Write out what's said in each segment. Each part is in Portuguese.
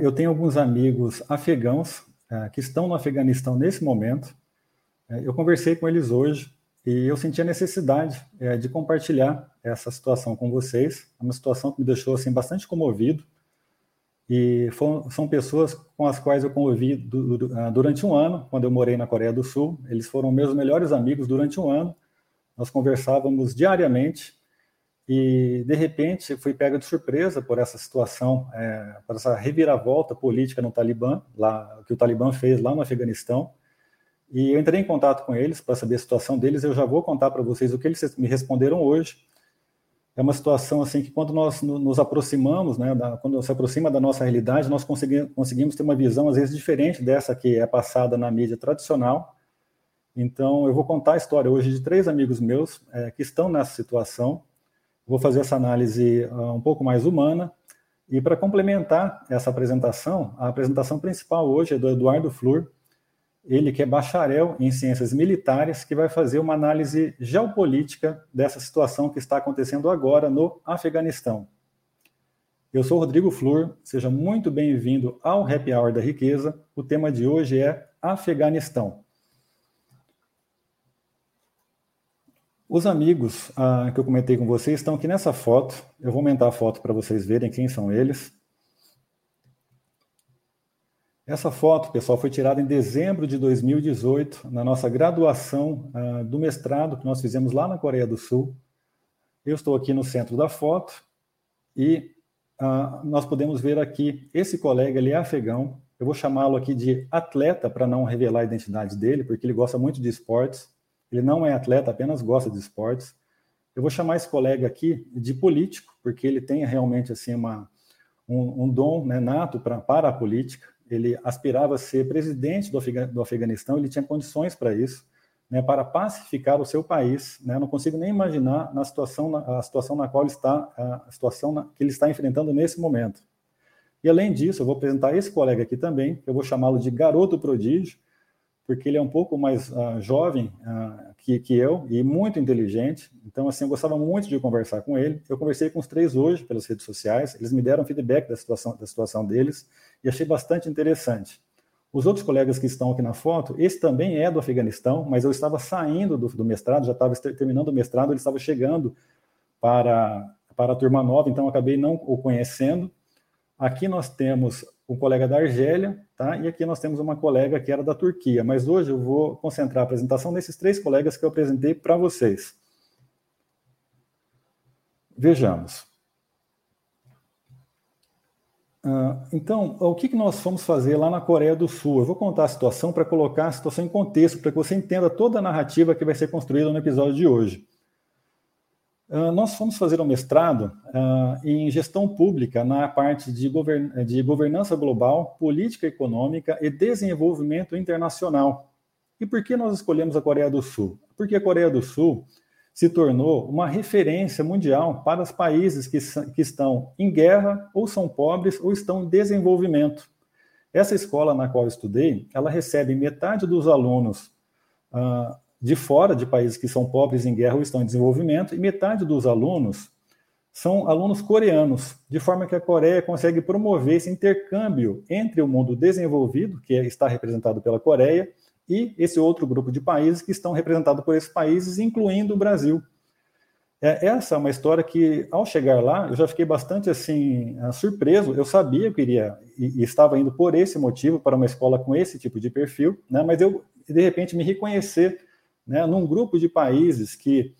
Eu tenho alguns amigos afegãos uh, que estão no Afeganistão nesse momento. Uh, eu conversei com eles hoje e eu senti a necessidade uh, de compartilhar essa situação com vocês. É uma situação que me deixou assim bastante comovido. E foram, são pessoas com as quais eu convivi du, du, durante um ano, quando eu morei na Coreia do Sul. Eles foram meus melhores amigos durante um ano. Nós conversávamos diariamente e de repente fui pega de surpresa por essa situação, é, por essa reviravolta política no Talibã, lá que o Talibã fez lá no Afeganistão. E eu entrei em contato com eles para saber a situação deles. Eu já vou contar para vocês o que eles me responderam hoje. É uma situação assim que quando nós nos aproximamos, né, da, quando se aproxima da nossa realidade, nós conseguimos, conseguimos ter uma visão às vezes diferente dessa que é passada na mídia tradicional. Então eu vou contar a história hoje de três amigos meus é, que estão nessa situação Vou fazer essa análise uh, um pouco mais humana. E para complementar essa apresentação, a apresentação principal hoje é do Eduardo Flur, ele que é bacharel em ciências militares, que vai fazer uma análise geopolítica dessa situação que está acontecendo agora no Afeganistão. Eu sou Rodrigo Flur, seja muito bem-vindo ao Happy Hour da Riqueza. O tema de hoje é Afeganistão. Os amigos ah, que eu comentei com vocês estão aqui nessa foto. Eu vou aumentar a foto para vocês verem quem são eles. Essa foto, pessoal, foi tirada em dezembro de 2018, na nossa graduação ah, do mestrado que nós fizemos lá na Coreia do Sul. Eu estou aqui no centro da foto e ah, nós podemos ver aqui esse colega, ele é afegão. Eu vou chamá-lo aqui de atleta para não revelar a identidade dele, porque ele gosta muito de esportes. Ele não é atleta, apenas gosta de esportes. Eu vou chamar esse colega aqui de político, porque ele tem realmente assim uma, um, um dom né, nato pra, para a política. Ele aspirava a ser presidente do, Afega, do Afeganistão, ele tinha condições para isso, né, para pacificar o seu país. Né, não consigo nem imaginar na situação, a situação na qual está, a situação na, que ele está enfrentando nesse momento. E além disso, eu vou apresentar esse colega aqui também, eu vou chamá-lo de garoto prodígio, porque ele é um pouco mais uh, jovem uh, que, que eu e muito inteligente. Então, assim, eu gostava muito de conversar com ele. Eu conversei com os três hoje pelas redes sociais. Eles me deram feedback da situação, da situação deles e achei bastante interessante. Os outros colegas que estão aqui na foto, esse também é do Afeganistão, mas eu estava saindo do, do mestrado, já estava terminando o mestrado, ele estava chegando para, para a turma nova, então acabei não o conhecendo. Aqui nós temos um colega da Argélia, tá? E aqui nós temos uma colega que era da Turquia. Mas hoje eu vou concentrar a apresentação nesses três colegas que eu apresentei para vocês. Vejamos. Uh, então, o que nós fomos fazer lá na Coreia do Sul? Eu vou contar a situação para colocar a situação em contexto, para que você entenda toda a narrativa que vai ser construída no episódio de hoje. Uh, nós fomos fazer um mestrado uh, em gestão pública na parte de, govern de, governança global, política econômica e desenvolvimento internacional. E por que nós escolhemos a Coreia do Sul? Porque a Coreia do Sul se tornou uma referência mundial para os países que, que estão em guerra, ou são pobres, ou estão em desenvolvimento. Essa escola na qual eu estudei, ela recebe metade dos alunos uh, de fora de países que são pobres em guerra ou estão em desenvolvimento, e metade dos alunos são alunos coreanos, de forma que a Coreia consegue promover esse intercâmbio entre o mundo desenvolvido, que está representado pela Coreia, e esse outro grupo de países que estão representados por esses países, incluindo o Brasil. É, essa é uma história que, ao chegar lá, eu já fiquei bastante assim surpreso. Eu sabia que iria e, e estava indo por esse motivo para uma escola com esse tipo de perfil, né? Mas eu de repente me reconhecer né, num grupo de países que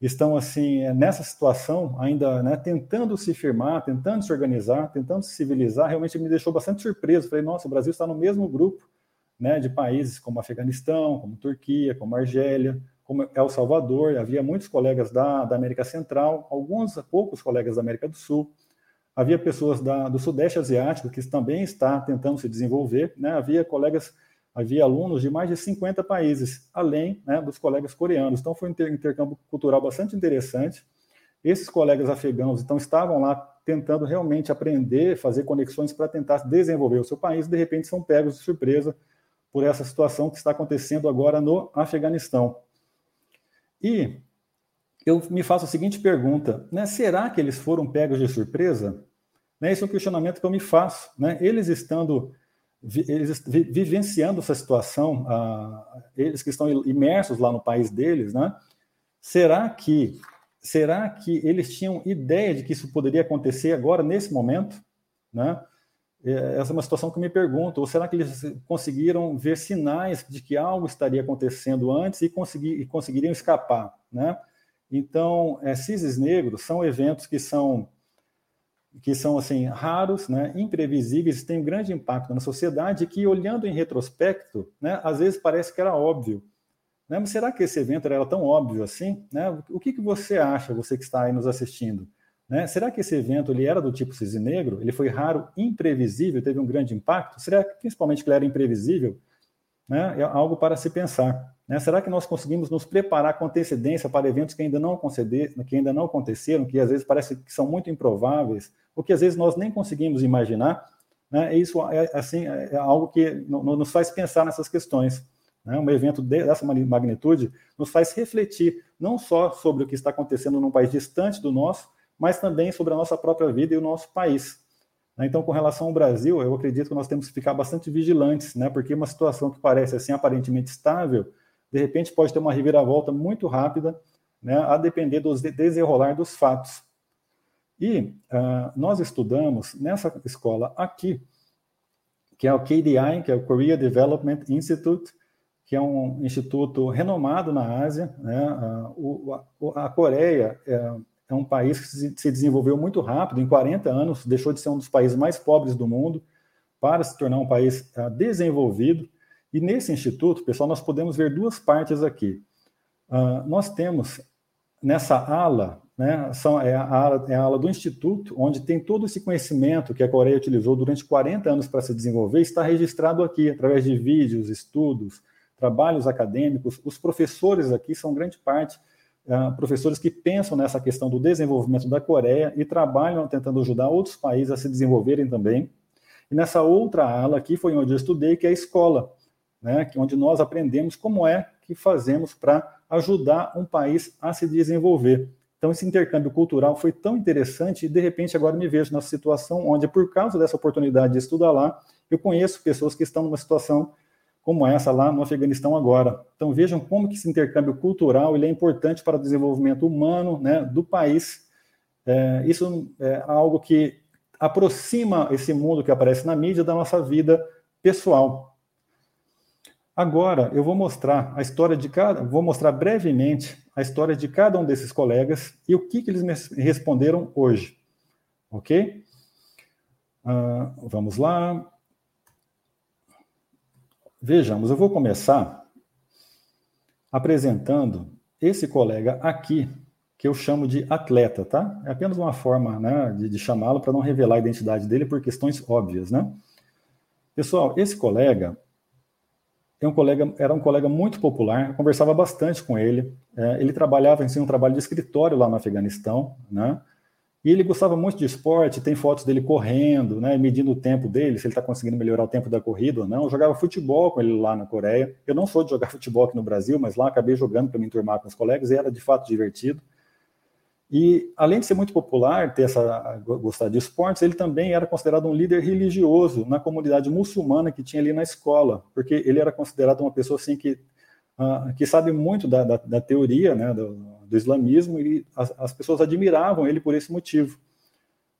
estão assim nessa situação ainda né, tentando se firmar, tentando se organizar, tentando se civilizar, realmente me deixou bastante surpreso. Falei, nossa, o Brasil está no mesmo grupo né, de países como Afeganistão, como Turquia, como Argélia, como El Salvador. Havia muitos colegas da, da América Central, alguns poucos colegas da América do Sul. Havia pessoas da, do Sudeste Asiático que também está tentando se desenvolver. Né? Havia colegas havia alunos de mais de 50 países, além né, dos colegas coreanos. Então, foi um intercâmbio cultural bastante interessante. Esses colegas afegãos então, estavam lá tentando realmente aprender, fazer conexões para tentar desenvolver o seu país, de repente são pegos de surpresa por essa situação que está acontecendo agora no Afeganistão. E eu me faço a seguinte pergunta: né, será que eles foram pegos de surpresa? Né? Esse é um questionamento que eu me faço. Né? Eles estando eles vivenciando essa situação, ah, eles que estão imersos lá no país deles, né? Será que será que eles tinham ideia de que isso poderia acontecer agora nesse momento, né? É, essa é uma situação que me pergunto. Ou será que eles conseguiram ver sinais de que algo estaria acontecendo antes e, conseguir, e conseguiriam escapar, né? Então, é, cisnes negros são eventos que são que são assim raros, né, imprevisíveis, têm um grande impacto na sociedade, que olhando em retrospecto, né, às vezes parece que era óbvio. Né? Mas será que esse evento era tão óbvio assim? Né? O que, que você acha, você que está aí nos assistindo? Né? Será que esse evento ele era do tipo cisne negro? Ele foi raro, imprevisível, teve um grande impacto? Será que, principalmente que ele era imprevisível? Né? É algo para se pensar. Né? Será que nós conseguimos nos preparar com antecedência para eventos que ainda não, que ainda não aconteceram, que às vezes parece que são muito improváveis, ou que às vezes nós nem conseguimos imaginar? Né? Isso é, assim, é algo que nos faz pensar nessas questões. Né? Um evento dessa magnitude nos faz refletir não só sobre o que está acontecendo num país distante do nosso, mas também sobre a nossa própria vida e o nosso país. Né? Então, com relação ao Brasil, eu acredito que nós temos que ficar bastante vigilantes, né? porque uma situação que parece assim aparentemente estável de repente pode ter uma reviravolta muito rápida, né, a depender do desenrolar dos fatos. E uh, nós estudamos nessa escola aqui, que é o KDI, que é o Korea Development Institute, que é um instituto renomado na Ásia. Né? Uh, o, a, a, Coreia é, é, um país que se, se desenvolveu muito rápido, em 40 anos, deixou de ser um dos países mais pobres do mundo para se tornar um país uh, desenvolvido. E nesse instituto, pessoal, nós podemos ver duas partes aqui. Uh, nós temos nessa ala, né, são, é, a ala, é a ala do instituto, onde tem todo esse conhecimento que a Coreia utilizou durante 40 anos para se desenvolver, está registrado aqui, através de vídeos, estudos, trabalhos acadêmicos. Os professores aqui são grande parte uh, professores que pensam nessa questão do desenvolvimento da Coreia e trabalham tentando ajudar outros países a se desenvolverem também. E nessa outra ala aqui foi onde eu estudei, que é a escola né, onde nós aprendemos como é que fazemos para ajudar um país a se desenvolver. Então, esse intercâmbio cultural foi tão interessante e, de repente, agora me vejo nessa situação onde, por causa dessa oportunidade de estudar lá, eu conheço pessoas que estão numa situação como essa lá no Afeganistão agora. Então, vejam como que esse intercâmbio cultural ele é importante para o desenvolvimento humano né, do país. É, isso é algo que aproxima esse mundo que aparece na mídia da nossa vida pessoal. Agora eu vou mostrar a história de cada, vou mostrar brevemente a história de cada um desses colegas e o que, que eles me responderam hoje, ok? Uh, vamos lá. Vejamos, eu vou começar apresentando esse colega aqui, que eu chamo de atleta, tá? É apenas uma forma né, de, de chamá-lo para não revelar a identidade dele por questões óbvias, né? Pessoal, esse colega um colega, era um colega muito popular, conversava bastante com ele. É, ele trabalhava em si, um trabalho de escritório lá no Afeganistão, né? E ele gostava muito de esporte, tem fotos dele correndo, né, medindo o tempo dele, se ele está conseguindo melhorar o tempo da corrida ou não. Eu jogava futebol com ele lá na Coreia. Eu não sou de jogar futebol aqui no Brasil, mas lá acabei jogando para me enturmar com os colegas e era de fato divertido. E além de ser muito popular, ter essa gostar de esportes, ele também era considerado um líder religioso na comunidade muçulmana que tinha ali na escola, porque ele era considerado uma pessoa assim que uh, que sabe muito da, da, da teoria, né, do, do, islamismo e as, as, pessoas admiravam ele por esse motivo.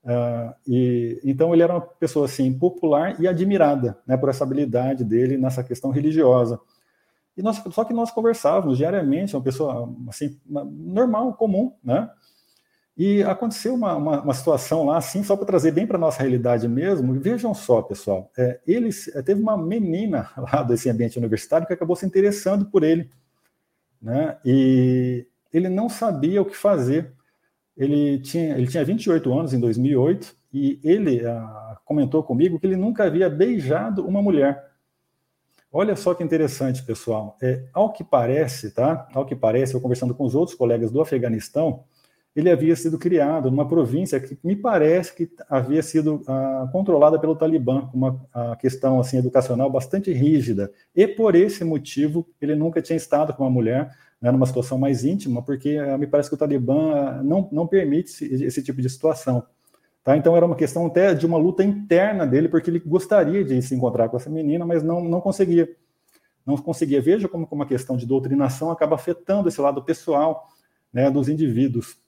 Uh, e então ele era uma pessoa assim popular e admirada, né, por essa habilidade dele nessa questão religiosa. E nós, só que nós conversávamos diariamente, uma pessoa assim normal, comum, né? E aconteceu uma, uma, uma, situação lá, assim, só para trazer bem para a nossa realidade mesmo. Vejam só, pessoal, é, eles, é, teve uma menina lá desse ambiente universitário que acabou se interessando por ele. Né? E ele não sabia o que fazer. Ele tinha, ele tinha 28 anos em 2008 e ele ah, comentou comigo que ele nunca havia beijado uma mulher. Olha só que interessante, pessoal. É, ao que parece, tá? Ao que parece, eu conversando com os outros colegas do Afeganistão, ele havia sido criado numa província que me parece que havia sido ah, controlada pelo Talibã, uma a questão assim educacional bastante rígida. E por esse motivo ele nunca tinha estado com uma mulher né, numa situação mais íntima, porque ah, me parece que o Talibã ah, não, não permite esse, esse tipo de situação. Tá? Então era uma questão até de uma luta interna dele, porque ele gostaria de se encontrar com essa menina, mas não, não conseguia. Não conseguia. Veja como, como uma questão de doutrinação acaba afetando esse lado pessoal né, dos indivíduos.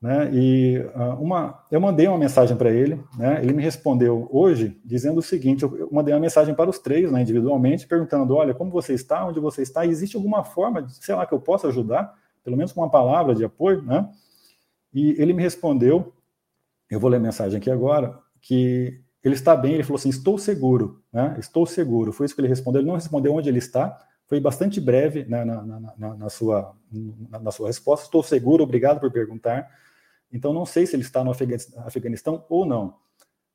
Né? E uh, uma, eu mandei uma mensagem para ele, né? ele me respondeu hoje dizendo o seguinte: eu mandei uma mensagem para os três né, individualmente, perguntando: olha, como você está, onde você está, existe alguma forma, sei lá, que eu possa ajudar, pelo menos com uma palavra de apoio? Né? E ele me respondeu eu vou ler a mensagem aqui agora, que ele está bem, ele falou assim, estou seguro, né? estou seguro, foi isso que ele respondeu, ele não respondeu onde ele está, foi bastante breve né, na, na, na, na, sua, na, sua resposta, estou seguro, obrigado por perguntar, então não sei se ele está no Afeganistão ou não,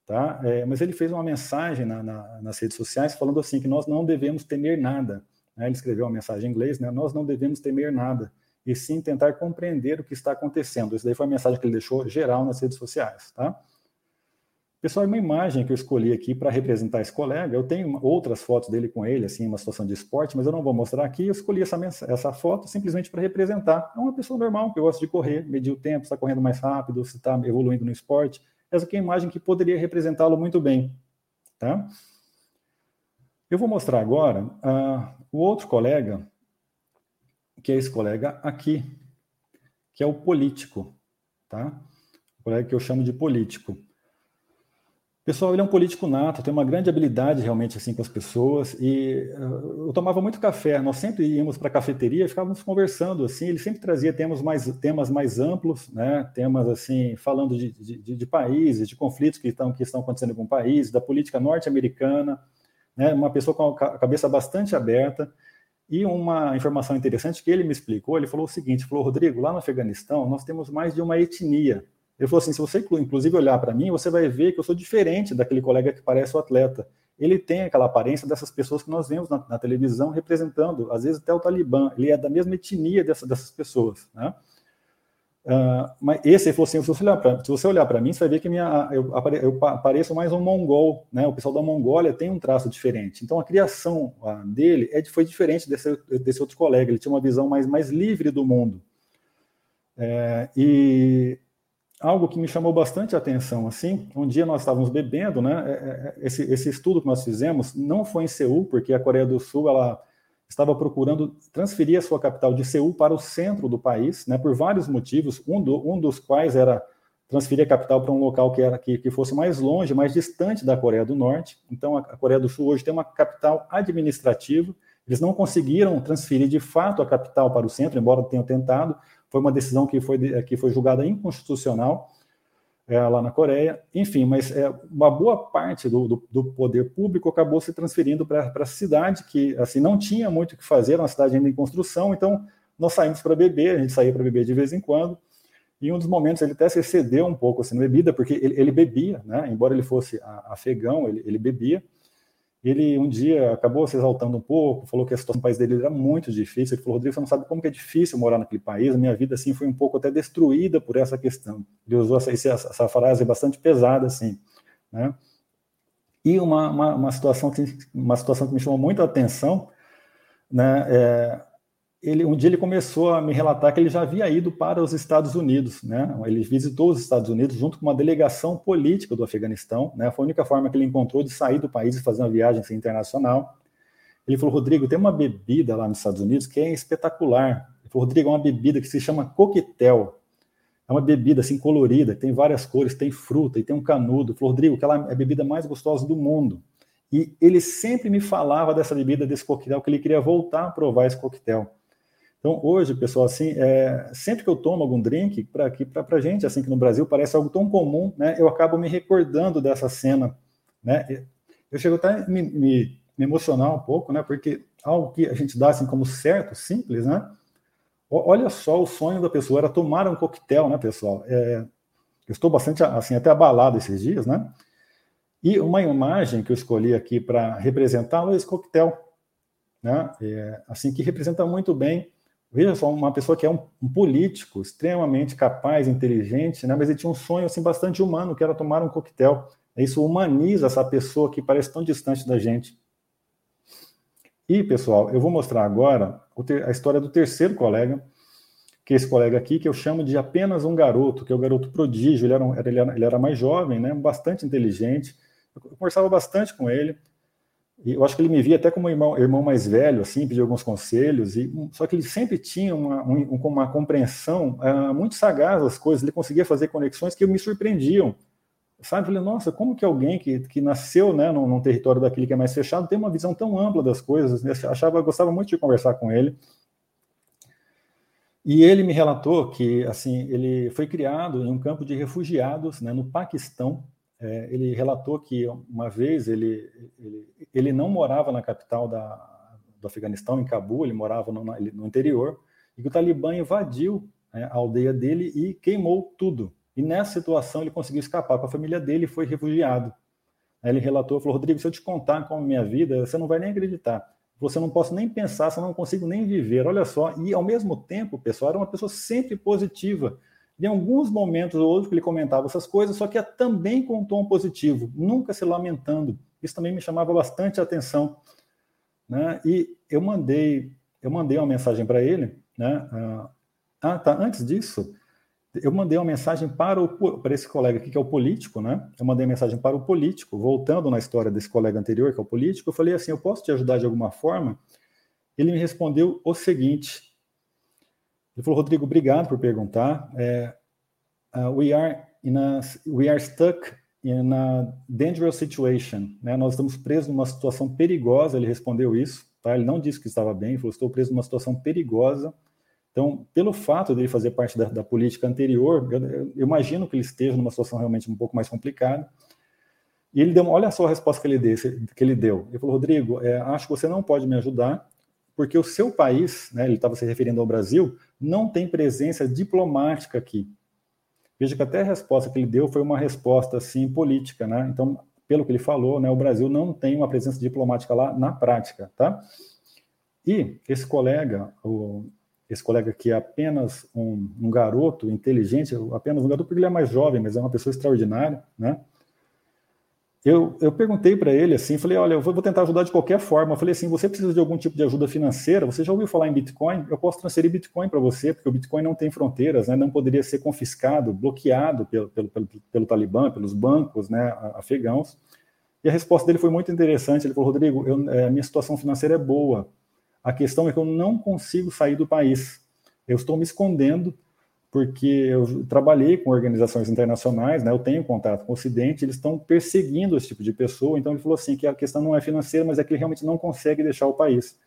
tá? É, mas ele fez uma mensagem nas redes sociais falando assim, que nós não devemos temer nada, né? ele escreveu uma mensagem em inglês, né? nós não devemos temer nada, e sim tentar compreender o que está acontecendo. Isso daí foi a mensagem que ele deixou geral nas redes sociais, tá? Pessoal, uma imagem que eu escolhi aqui para representar esse colega, eu tenho outras fotos dele com ele, assim, uma situação de esporte, mas eu não vou mostrar aqui. Eu escolhi essa, essa foto simplesmente para representar. É uma pessoa normal, que gosta de correr, medir o tempo, está correndo mais rápido, se está evoluindo no esporte. Essa aqui é a imagem que poderia representá-lo muito bem, tá? Eu vou mostrar agora uh, o outro colega, que é esse colega aqui, que é o político, tá? O colega que eu chamo de político. Pessoal, ele é um político nato, tem uma grande habilidade realmente assim com as pessoas e uh, eu tomava muito café. Nós sempre íamos para a cafeteria, ficávamos conversando assim. Ele sempre trazia temas mais temas mais amplos, né? Temas assim falando de, de, de países, de conflitos que estão que estão acontecendo com o país, da política norte-americana, né? Uma pessoa com a cabeça bastante aberta. E uma informação interessante que ele me explicou, ele falou o seguinte, falou, Rodrigo, lá no Afeganistão nós temos mais de uma etnia. Ele falou assim, se você inclusive olhar para mim, você vai ver que eu sou diferente daquele colega que parece o atleta. Ele tem aquela aparência dessas pessoas que nós vemos na, na televisão representando, às vezes até o Talibã. Ele é da mesma etnia dessa, dessas pessoas, né? Uh, mas esse ele falou assim: se você olhar para mim, você vai ver que minha, eu, eu pareço mais um mongol, né? O pessoal da Mongólia tem um traço diferente. Então a criação dele é, foi diferente desse, desse outro colega. Ele tinha uma visão mais, mais livre do mundo. É, e algo que me chamou bastante atenção, assim, um dia nós estávamos bebendo, né? É, é, esse, esse estudo que nós fizemos não foi em Seul, porque a Coreia do Sul ela estava procurando transferir a sua capital de Seul para o centro do país, né, por vários motivos, um, do, um dos quais era transferir a capital para um local que, era, que, que, fosse mais longe, mais distante da Coreia do Norte. Então, a, a Coreia do Sul hoje tem uma capital administrativa, eles não conseguiram transferir de fato a capital para o centro, embora tenham tentado, foi uma decisão que foi, que foi julgada inconstitucional, é, lá na Coreia. Enfim, mas é, uma boa parte do, do, do poder público acabou se transferindo para a cidade, que assim não tinha muito o que fazer, era uma cidade ainda em construção, então nós saímos para beber, a gente saía para beber de vez em quando, e um dos momentos ele até se excedeu um pouco assim, na bebida, porque ele, ele bebia, né? embora ele fosse afegão, ele, ele bebia, ele um dia acabou se exaltando um pouco, falou que a situação do país dele era muito difícil. Ele falou: Rodrigo, você não sabe como que é difícil morar naquele país. A minha vida assim foi um pouco até destruída por essa questão. Ele usou essa, essa frase bastante pesada assim, né? E uma, uma, uma situação que uma situação que me chamou muito a atenção, né? É, ele, um dia ele começou a me relatar que ele já havia ido para os Estados Unidos, né? Ele visitou os Estados Unidos junto com uma delegação política do Afeganistão, né? Foi a única forma que ele encontrou de sair do país e fazer uma viagem assim, internacional. Ele falou, Rodrigo, tem uma bebida lá nos Estados Unidos que é espetacular. Ele falou, Rodrigo, é uma bebida que se chama coquetel. É uma bebida assim colorida, tem várias cores, tem fruta e tem um canudo. Ele falou, Rodrigo, aquela é a bebida mais gostosa do mundo. E ele sempre me falava dessa bebida, desse coquetel, que ele queria voltar a provar esse coquetel. Então, hoje, pessoal, assim, é, sempre que eu tomo algum drink, para para a gente, assim, que no Brasil parece algo tão comum, né, eu acabo me recordando dessa cena, né, eu chego até a me, me, me, emocionar um pouco, né, porque algo que a gente dá, assim, como certo, simples, né, olha só o sonho da pessoa, era tomar um coquetel, né, pessoal, é, eu estou bastante, assim, até abalado esses dias, né, e uma imagem que eu escolhi aqui para representar é esse coquetel, né, é, assim, que representa muito bem Veja só, uma pessoa que é um, um, político extremamente capaz, inteligente, né? mas ele tinha um sonho assim, bastante humano, que era tomar um coquetel. Isso humaniza essa pessoa que parece tão distante da gente. E, pessoal, eu vou mostrar agora a história do terceiro colega. que é esse colega aqui, que eu chamo de apenas um garoto, que é o garoto prodígio, ele era, um, ele era, ele era mais jovem, né, bastante inteligente, eu conversava bastante com ele, eu acho que ele me via até como irmão, irmão mais velho, assim, pedia alguns conselhos, e só que ele sempre tinha uma, um, uma compreensão uh, muito sagaz das coisas, ele conseguia fazer conexões que me surpreendiam, sabe? Eu falei, nossa, como que alguém que, que nasceu né, num, num, território daquele que é mais fechado tem uma visão tão ampla das coisas? Eu achava, gostava muito de conversar com ele. E ele me relatou que, assim, ele foi criado em um campo de refugiados, né, no Paquistão. É, ele relatou que uma vez ele, ele, ele não morava na capital da, do Afeganistão, em Cabul, ele morava no, no interior, e que o Talibã invadiu né, a aldeia dele e queimou tudo. E nessa situação ele conseguiu escapar com a família dele e foi refugiado. Aí ele relatou, falou, Rodrigo, se eu te contar como é minha vida, você não vai nem acreditar. Você não posso nem pensar, você não consigo nem viver. Olha só, e ao mesmo tempo, pessoal, era uma pessoa sempre positiva. Em alguns momentos ou outros que ele comentava essas coisas, só que também com um tom positivo, nunca se lamentando. Isso também me chamava bastante a atenção. Né? E eu mandei, eu mandei uma mensagem para ele, né? Ah, tá. Antes disso, eu mandei uma mensagem para, o, para esse colega aqui, que é o político, né? Eu mandei mensagem para o político, voltando na história desse colega anterior, que é o político, eu falei assim: eu posso te ajudar de alguma forma? Ele me respondeu o seguinte: ele falou, Rodrigo, obrigado por perguntar. É, uh, we, are in a, we are stuck in a dangerous situation. Né? Nós estamos presos numa situação perigosa. Ele respondeu isso. Tá? Ele não disse que estava bem, ele falou: estou preso numa situação perigosa então, pelo fato dele fazer parte da, da política anterior, eu, eu, imagino que ele esteja numa situação realmente um pouco mais complicada. E ele deu, olha só a resposta que ele, deu, que ele deu. Ele falou, Rodrigo, é, acho que você não pode me ajudar, porque o seu país, né, ele estava se referindo ao Brasil, não tem presença diplomática aqui. Veja que até a resposta que ele deu foi uma resposta assim política, né? Então, pelo que ele falou, né, o Brasil não tem uma presença diplomática lá na prática, tá? E esse colega, o, esse colega que é apenas um, um, garoto inteligente, apenas um garoto porque ele é mais jovem, mas é uma pessoa extraordinária, né? Eu, eu perguntei para ele assim, falei, olha, eu vou, tentar ajudar de qualquer forma. Eu falei assim, você precisa de algum tipo de ajuda financeira? Você já ouviu falar em Bitcoin? Eu posso transferir Bitcoin para você, porque o Bitcoin não tem fronteiras, né? Não poderia ser confiscado, bloqueado pelo, pelo, pelo, pelo Talibã, pelos bancos, né, afegãos. E a resposta dele foi muito interessante. Ele falou, Rodrigo, eu, é, minha situação financeira é boa. A questão é que eu não consigo sair do país. Eu estou me escondendo porque eu trabalhei com organizações internacionais, né, eu tenho contato com o Ocidente, eles estão perseguindo esse tipo de pessoa, então ele falou assim que a questão não é financeira, mas é que ele realmente não consegue deixar o país.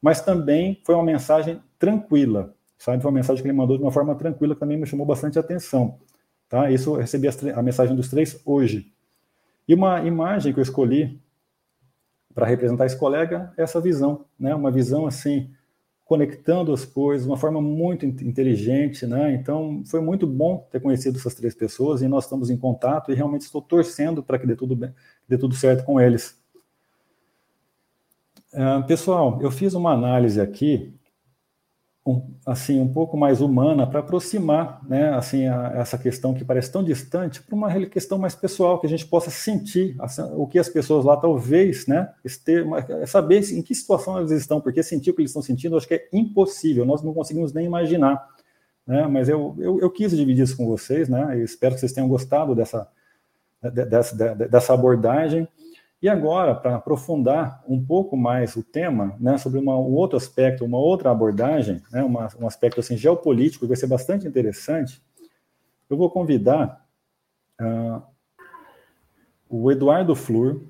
Mas também foi uma mensagem tranquila, sabe? Foi uma mensagem que ele mandou de uma forma tranquila, que também me chamou bastante atenção. Tá? Isso eu recebi a mensagem dos três hoje. E uma imagem que eu escolhi para representar esse colega essa visão, né? Uma visão assim conectando as coisas de uma forma muito inteligente, né? Então foi muito bom ter conhecido essas três pessoas e nós estamos em contato e realmente estou torcendo para que dê tudo bem, dê tudo certo com eles. Uh, pessoal, eu fiz uma análise aqui um, assim um pouco mais humana para aproximar, né, assim a, essa questão que parece tão distante para uma questão mais pessoal que a gente possa sentir assim, o que as pessoas lá talvez, né, ester, é saber em que situação eles estão, porque sentir o que eles estão sentindo, acho que é impossível, nós não conseguimos nem imaginar, né, mas eu, eu, eu quis dividir isso com vocês, né, espero que vocês tenham gostado dessa dessa, dessa abordagem. E agora, para aprofundar um pouco mais o tema, né, sobre uma, um outro aspecto, uma outra abordagem, né, uma, um aspecto assim, geopolítico, que vai ser bastante interessante, eu vou convidar uh, o Eduardo Flur.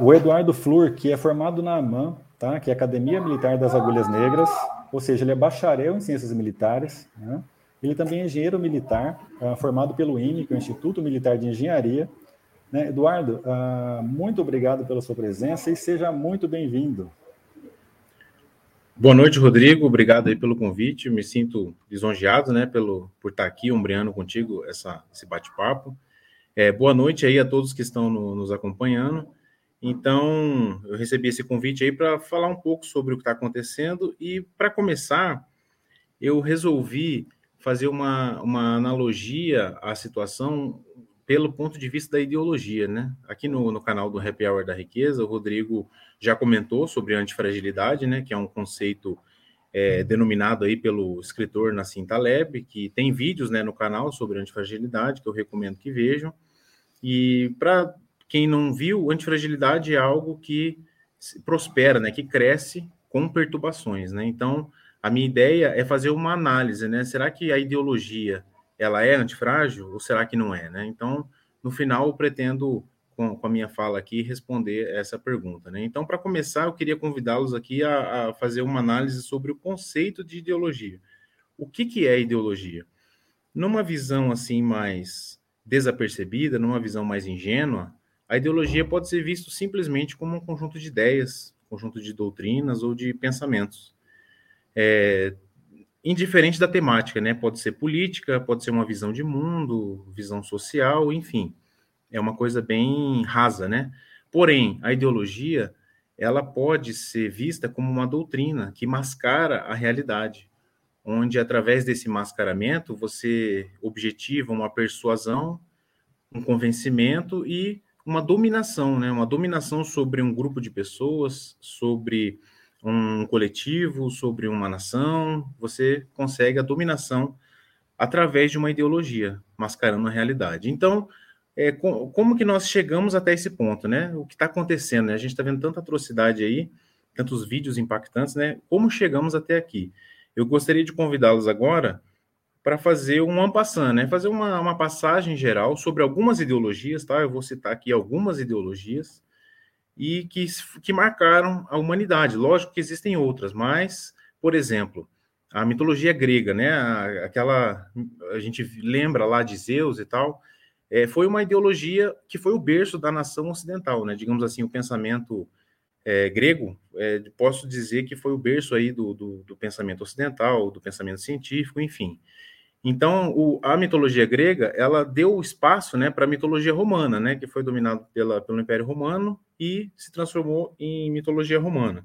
O Eduardo Flur, que é formado na AMAN, tá, que é Academia Militar das Agulhas Negras, ou seja, ele é bacharel em Ciências Militares, né, ele também é engenheiro militar, uh, formado pelo INE, que é o Instituto Militar de Engenharia, né? Eduardo, uh, muito obrigado pela sua presença e seja muito bem-vindo. Boa noite, Rodrigo. Obrigado aí pelo convite. Me sinto lisonjeado, né, pelo por estar aqui ombreando contigo essa, esse bate-papo. É, boa noite aí a todos que estão no, nos acompanhando. Então, eu recebi esse convite aí para falar um pouco sobre o que está acontecendo e para começar, eu resolvi fazer uma, uma analogia à situação pelo ponto de vista da ideologia, né? Aqui no, no canal do Happy Hour da Riqueza, o Rodrigo já comentou sobre antifragilidade, né? Que é um conceito é, denominado aí pelo escritor Nassim Taleb, que tem vídeos né, no canal sobre antifragilidade, que eu recomendo que vejam. E para quem não viu, antifragilidade é algo que prospera, né, que cresce com perturbações. Né? Então, a minha ideia é fazer uma análise, né? Será que a ideologia ela é antifrágil ou será que não é, né? Então, no final, eu pretendo com, com a minha fala aqui responder essa pergunta. Né? Então, para começar, eu queria convidá-los aqui a, a, fazer uma análise sobre o conceito de ideologia. O que, que é ideologia? Numa visão assim mais desapercebida, numa visão mais ingênua, a ideologia pode ser visto simplesmente como um conjunto de ideias, conjunto de doutrinas ou de pensamentos. É, indiferente da temática, né? Pode ser política, pode ser uma visão de mundo, visão social, enfim é uma coisa bem rasa, né? Porém, a ideologia ela pode ser vista como uma doutrina que mascara a realidade, onde através desse mascaramento você objetiva uma persuasão, um convencimento e uma dominação, né? Uma dominação sobre um grupo de pessoas, sobre um coletivo, sobre uma nação. Você consegue a dominação através de uma ideologia, mascarando a realidade. Então, é, com, como que nós chegamos até esse ponto, né? O que está acontecendo? Né? A gente está vendo tanta atrocidade aí, tantos vídeos impactantes, né? Como chegamos até aqui? Eu gostaria de convidá-los agora para fazer um ampassando, né? Fazer uma, uma passagem geral sobre algumas ideologias, tá? Eu vou citar aqui algumas ideologias e que, que marcaram a humanidade. Lógico que existem outras, mas, por exemplo, a mitologia grega, né? Aquela a gente lembra lá de Zeus e tal é, foi uma ideologia que foi o berço da nação ocidental, né? Digamos assim, o pensamento é, grego, é, posso dizer que foi o berço aí do, do, do pensamento ocidental, do pensamento científico, enfim. Então, o, a mitologia grega, ela deu espaço, né, para a mitologia romana, né, que foi dominado pela, pelo Império Romano e se transformou em mitologia romana.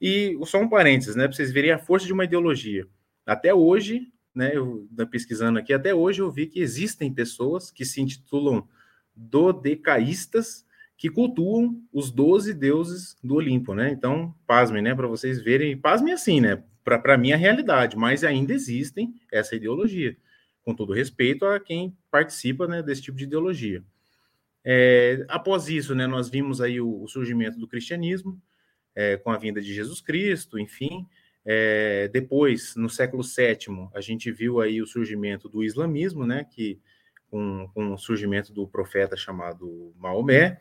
E só um parênteses, né, para vocês verem a força de uma ideologia. Até hoje, né, eu pesquisando aqui, até hoje eu vi que existem pessoas que se intitulam dodecaístas que cultuam os 12 deuses do Olimpo, né? Então, pasmem, né, para vocês verem, pasmem assim, né, para a realidade, mas ainda existem essa ideologia, com todo respeito a quem participa, né, desse tipo de ideologia. É, após isso, né, nós vimos aí o, o surgimento do cristianismo, é, com a vinda de Jesus Cristo, enfim, é, depois, no século VII, a gente viu aí o surgimento do islamismo, né, que com, com o surgimento do profeta chamado Maomé,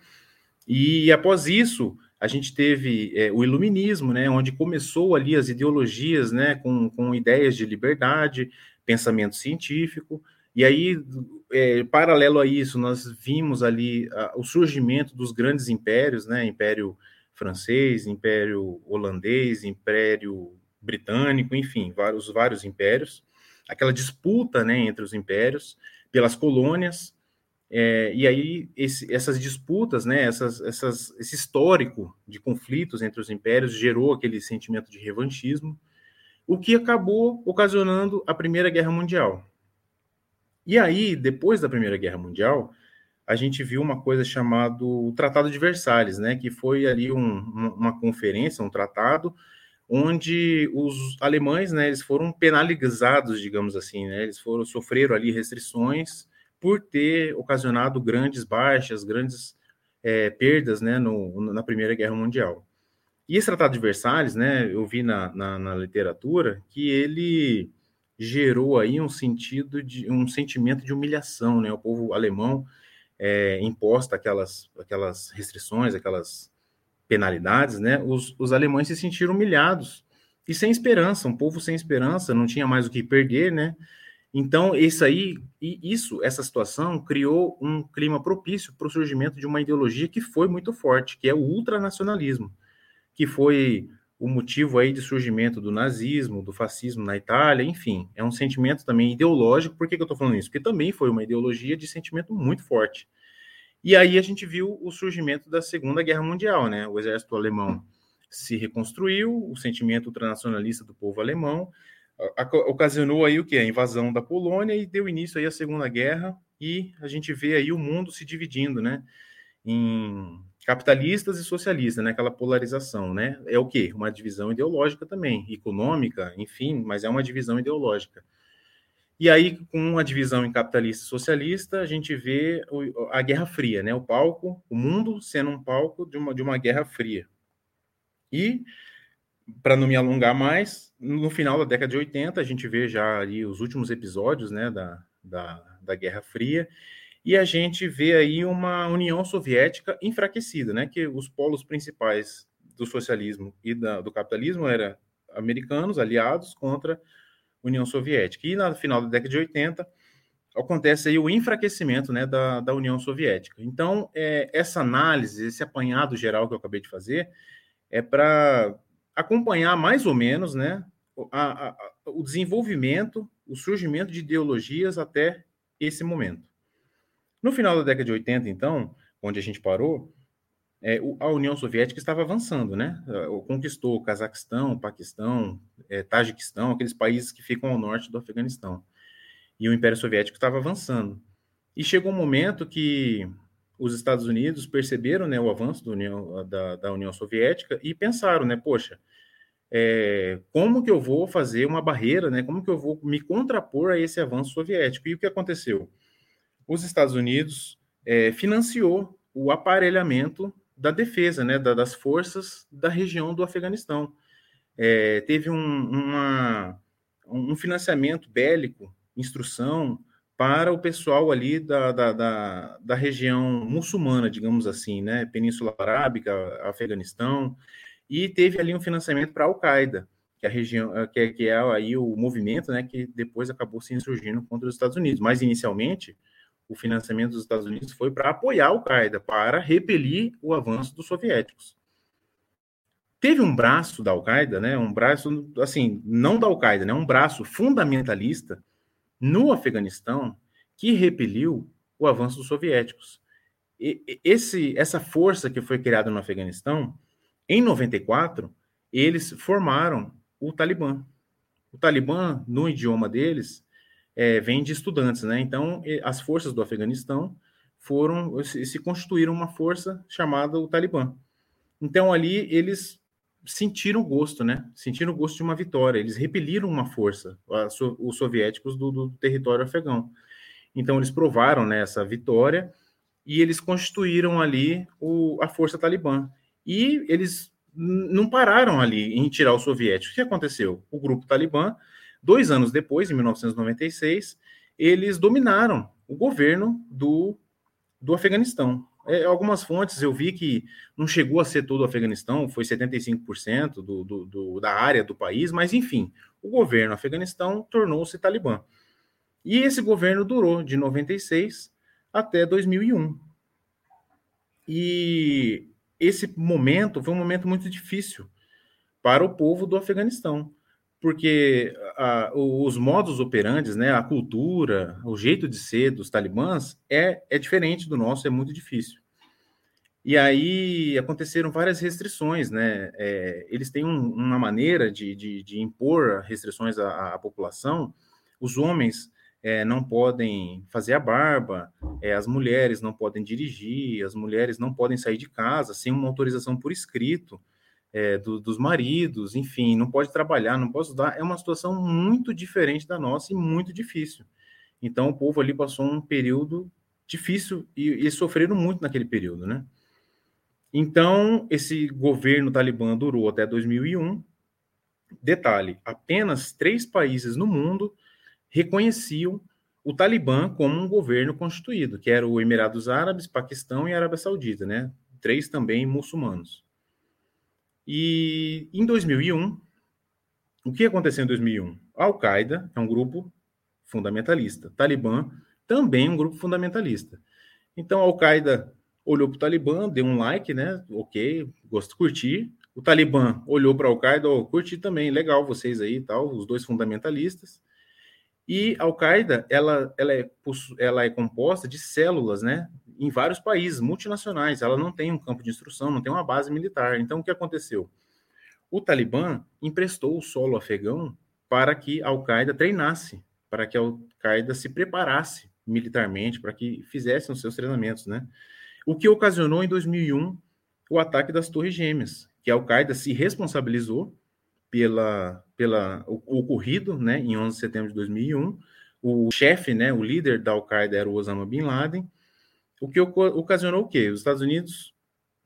e após isso, a gente teve é, o iluminismo, né, onde começou ali as ideologias, né, com, com ideias de liberdade, pensamento científico, e aí, é, paralelo a isso, nós vimos ali a, o surgimento dos grandes impérios, né, Império francês, Império holandês, Império britânico, enfim, vários, vários impérios, aquela disputa né, entre os impérios pelas colônias, é, e aí esse, essas disputas, né, essas, essas, esse histórico de conflitos entre os impérios gerou aquele sentimento de revanchismo, o que acabou ocasionando a Primeira Guerra Mundial. E aí, depois da Primeira Guerra Mundial, a gente viu uma coisa chamada Tratado de Versalhes, né, que foi ali um, uma conferência, um tratado onde os alemães, né, eles foram penalizados, digamos assim, né, eles foram sofreram ali restrições por ter ocasionado grandes baixas, grandes é, perdas, né, no, na Primeira Guerra Mundial. E esse Tratado de Versalhes, né, eu vi na, na, na literatura que ele gerou aí um sentido de um sentimento de humilhação, né, o povo alemão é, imposta aquelas aquelas restrições, aquelas penalidades, né, os, os alemães se sentiram humilhados e sem esperança, um povo sem esperança, não tinha mais o que perder, né? Então, isso aí, isso, essa situação criou um clima propício para o surgimento de uma ideologia que foi muito forte, que é o ultranacionalismo, que foi o motivo aí de surgimento do nazismo, do fascismo na Itália, enfim, é um sentimento também ideológico. Por que, que eu estou falando isso? Porque também foi uma ideologia de sentimento muito forte. E aí a gente viu o surgimento da Segunda Guerra Mundial, né? O exército alemão se reconstruiu, o sentimento ultranacionalista do povo alemão ocasionou aí o que? A invasão da Polônia e deu início aí à Segunda Guerra e a gente vê aí o mundo se dividindo, né? Em capitalistas e socialistas, né? Aquela polarização, né? É o quê? Uma divisão ideológica também, econômica, enfim, mas é uma divisão ideológica. E aí, com a divisão em capitalista e socialista, a gente vê a Guerra Fria, né? O palco, o mundo sendo um palco de uma, de uma Guerra Fria. E, para não me alongar mais, no final da década de 80, a gente vê já ali os últimos episódios, né, da, da, da Guerra Fria, e a gente vê aí uma União Soviética enfraquecida, né? Que os polos principais do socialismo e da, do capitalismo eram americanos, aliados, contra a União Soviética. E no final da década de 80 acontece aí o enfraquecimento né, da, da União Soviética. Então, é, essa análise, esse apanhado geral que eu acabei de fazer, é para acompanhar mais ou menos né, a, a, o desenvolvimento, o surgimento de ideologias até esse momento. No final da década de 80, então, onde a gente parou, é, a União Soviética estava avançando, né? Conquistou o Cazaquistão, o Paquistão, é, Tajiquistão, aqueles países que ficam ao norte do Afeganistão. E o Império Soviético estava avançando. E chegou um momento que os Estados Unidos perceberam né, o avanço União, da, da, União Soviética e pensaram, né, poxa, é, como que eu vou fazer uma barreira, né, como que eu vou me contrapor a esse avanço soviético? E o que aconteceu? Os Estados Unidos é, financiou o aparelhamento da defesa, né, da, das forças da região do Afeganistão. É, teve um, uma, um financiamento bélico, instrução para o pessoal ali da, da, da, da, região muçulmana, digamos assim, né, Península Arábica, Afeganistão, e teve ali um financiamento para a Al-Qaeda, que a região, que é, que é aí o movimento, né, que depois acabou se insurgindo contra os Estados Unidos. Mas inicialmente o financiamento dos Estados Unidos foi para apoiar o Qaeda, para repelir o avanço dos soviéticos. Teve um braço da Al-Qaeda, né, um braço, assim, não da Al-Qaeda, né, um braço fundamentalista no Afeganistão que repeliu o avanço dos soviéticos. E, esse, essa força que foi criada no Afeganistão, em 94, eles formaram o Talibã. O Talibã, no idioma deles, é, vem de estudantes, né? Então, as forças do Afeganistão foram se, constituíram uma força chamada o Talibã. Então, ali eles sentiram o gosto, né? Sentiram o gosto de uma vitória. Eles repeliram uma força, os soviéticos do, do, território afegão. Então, eles provaram né, essa vitória e eles constituíram ali o, a força talibã. E eles não pararam ali em tirar os soviéticos. O que aconteceu? O grupo talibã Dois anos depois, em 1996, eles dominaram o governo do, do Afeganistão. É, algumas fontes eu vi que não chegou a ser todo o Afeganistão, foi 75% do, do, do, da área do país, mas enfim, o governo Afeganistão tornou-se talibã. E esse governo durou de 96 até 2001. E esse momento foi um momento muito difícil para o povo do Afeganistão, porque a, os modos operantes, né, a cultura, o jeito de ser dos talibãs é, é diferente do nosso, é muito difícil. E aí aconteceram várias restrições, né? É, eles têm um, uma maneira de, de, de, impor restrições à, à população. Os homens é, não podem fazer a barba, é, as mulheres não podem dirigir, as mulheres não podem sair de casa sem uma autorização por escrito é, do, dos maridos, enfim, não pode trabalhar, não pode estudar. É uma situação muito diferente da nossa e muito difícil. Então, o povo ali passou um período difícil e, e sofreram muito naquele período, né? Então, esse governo talibã durou até 2001. Detalhe: apenas três países no mundo reconheciam o Talibã como um governo constituído, que era o Emirados Árabes, Paquistão e Arábia Saudita, né? Três também muçulmanos. E em 2001, o que aconteceu em 2001? A Al-Qaeda é um grupo fundamentalista. Talibã também é um grupo fundamentalista. Então Al-Qaeda olhou para o Talibã, deu um like, né? Ok, gosto, curti. O Talibã olhou para a Al-Qaeda, oh, curti também, legal vocês aí tal, os dois fundamentalistas. E a Al-Qaeda, ela, ela, é, ela é composta de células, né? Em vários países multinacionais. Ela não tem um campo de instrução, não tem uma base militar. Então, o que aconteceu? O Talibã emprestou o solo afegão para que a Al-Qaeda treinasse, para que a Al-Qaeda se preparasse militarmente, para que fizessem os seus treinamentos, né? O que ocasionou em 2001 o ataque das Torres Gêmeas, que a Al-Qaeda se responsabilizou pela, pela o, ocorrido, né, em 11 de setembro de 2001. O chefe, né, o líder da Al-Qaeda era o Osama Bin Laden, o que ocasionou o quê? Os Estados Unidos,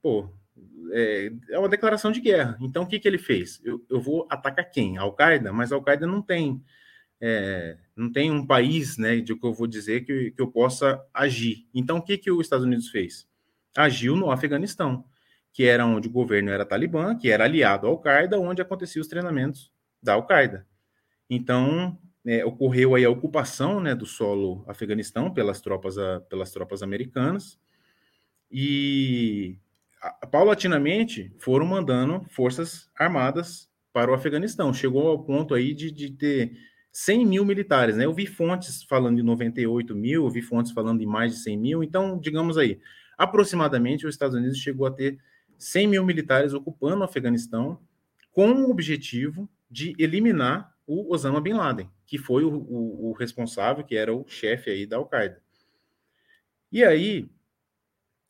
pô, é, é uma declaração de guerra. Então, o que, que ele fez? Eu, eu vou atacar quem? Al-Qaeda? Mas a Al-Qaeda não tem é, não tem um país, né, de que eu vou dizer que, que eu possa agir. Então, o que, que os Estados Unidos fez? Agiu no Afeganistão, que era onde o governo era talibã, que era aliado à Al-Qaeda, onde aconteciam os treinamentos da Al-Qaeda. Então, é, ocorreu aí a ocupação né, do solo Afeganistão pelas tropas, a, pelas tropas americanas, e a, paulatinamente foram mandando forças armadas para o Afeganistão. Chegou ao ponto aí de, de ter 100 mil militares, né? Eu vi fontes falando de 98 mil, eu vi fontes falando de mais de 100 mil, então, digamos aí, aproximadamente os Estados Unidos chegou a ter 100 mil militares ocupando o Afeganistão com o objetivo de eliminar o Osama Bin Laden, que foi o, o, o responsável, que era o chefe aí da Al-Qaeda. E aí,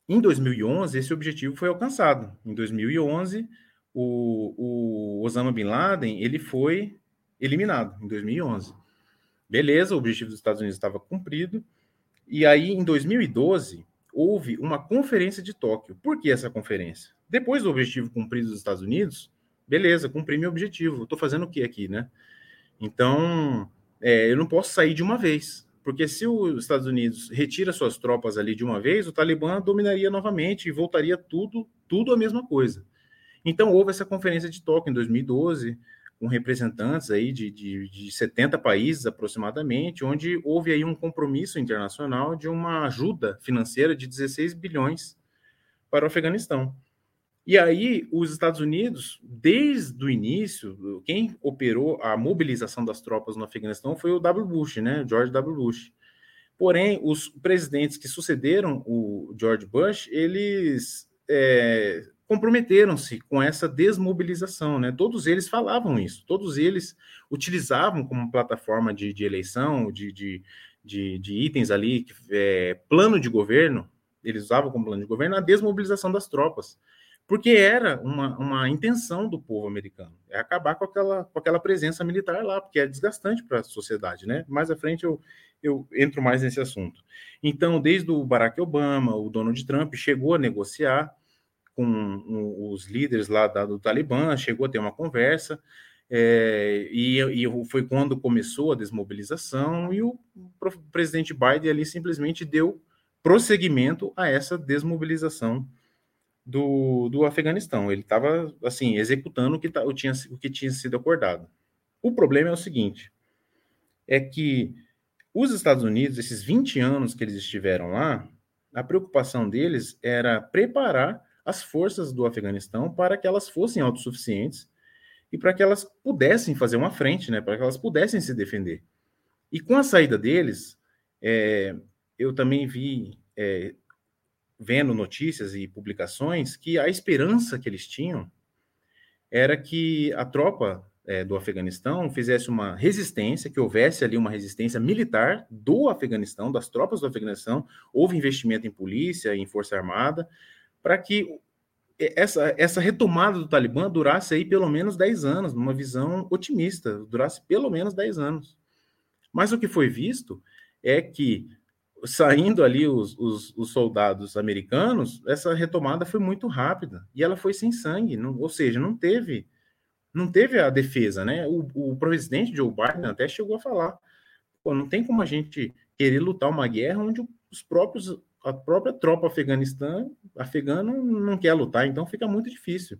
em 2011, esse objetivo foi alcançado. Em 2011, o, o Osama Bin Laden ele foi eliminado em 2011. Beleza, o objetivo dos Estados Unidos estava cumprido. E aí, em 2012, houve uma conferência de Tóquio. Por que essa conferência? Depois do objetivo cumprido dos Estados Unidos, beleza, cumpri meu objetivo. Estou fazendo o que aqui, né? Então, é, eu não posso sair de uma vez. Porque se os Estados Unidos retira suas tropas ali de uma vez, o Talibã dominaria novamente e voltaria tudo, tudo a mesma coisa. Então, houve essa conferência de Tóquio em 2012 com representantes aí de, de, de 70 países aproximadamente, onde houve aí um compromisso internacional de uma ajuda financeira de 16 bilhões para o Afeganistão. E aí, os Estados Unidos, desde o início, quem operou a mobilização das tropas no Afeganistão foi o W. Bush, né? George W. Bush. Porém, os presidentes que sucederam o George Bush, eles é, comprometeram-se com essa desmobilização, né? Todos eles falavam isso, todos eles utilizavam como plataforma de, de eleição, de, de, de, de, itens ali, é, plano de governo, eles usavam como plano de governo a desmobilização das tropas, porque era uma, uma intenção do povo americano, é acabar com aquela, com aquela presença militar lá, porque é desgastante para a sociedade, né? Mais à frente eu, eu entro mais nesse assunto. Então, desde o Barack Obama, o Donald Trump chegou a negociar com os líderes lá do Talibã, chegou a ter uma conversa, é, e, e, foi quando começou a desmobilização, e o presidente Biden ali simplesmente deu prosseguimento a essa desmobilização do, do Afeganistão. Ele estava, assim, executando o que, o, tinha, o que tinha sido acordado. O problema é o seguinte, é que os Estados Unidos, esses 20 anos que eles estiveram lá, a preocupação deles era preparar as forças do Afeganistão para que elas fossem autossuficientes e para que elas pudessem fazer uma frente, né, para que elas pudessem se defender. E com a saída deles, é, eu também vi, é, vendo notícias e publicações, que a esperança que eles tinham era que a tropa é, do Afeganistão fizesse uma resistência, que houvesse ali uma resistência militar do Afeganistão, das tropas do Afeganistão, houve investimento em polícia, em força armada, para que essa, essa retomada do Talibã durasse aí pelo menos 10 anos, numa visão otimista, durasse pelo menos 10 anos. Mas o que foi visto é que, saindo ali os, os, os soldados americanos, essa retomada foi muito rápida e ela foi sem sangue, não, ou seja, não teve não teve a defesa, né? O, o presidente Joe Biden até chegou a falar: não tem como a gente querer lutar uma guerra onde os próprios a própria tropa afeganistã, afegana não quer lutar, então fica muito difícil.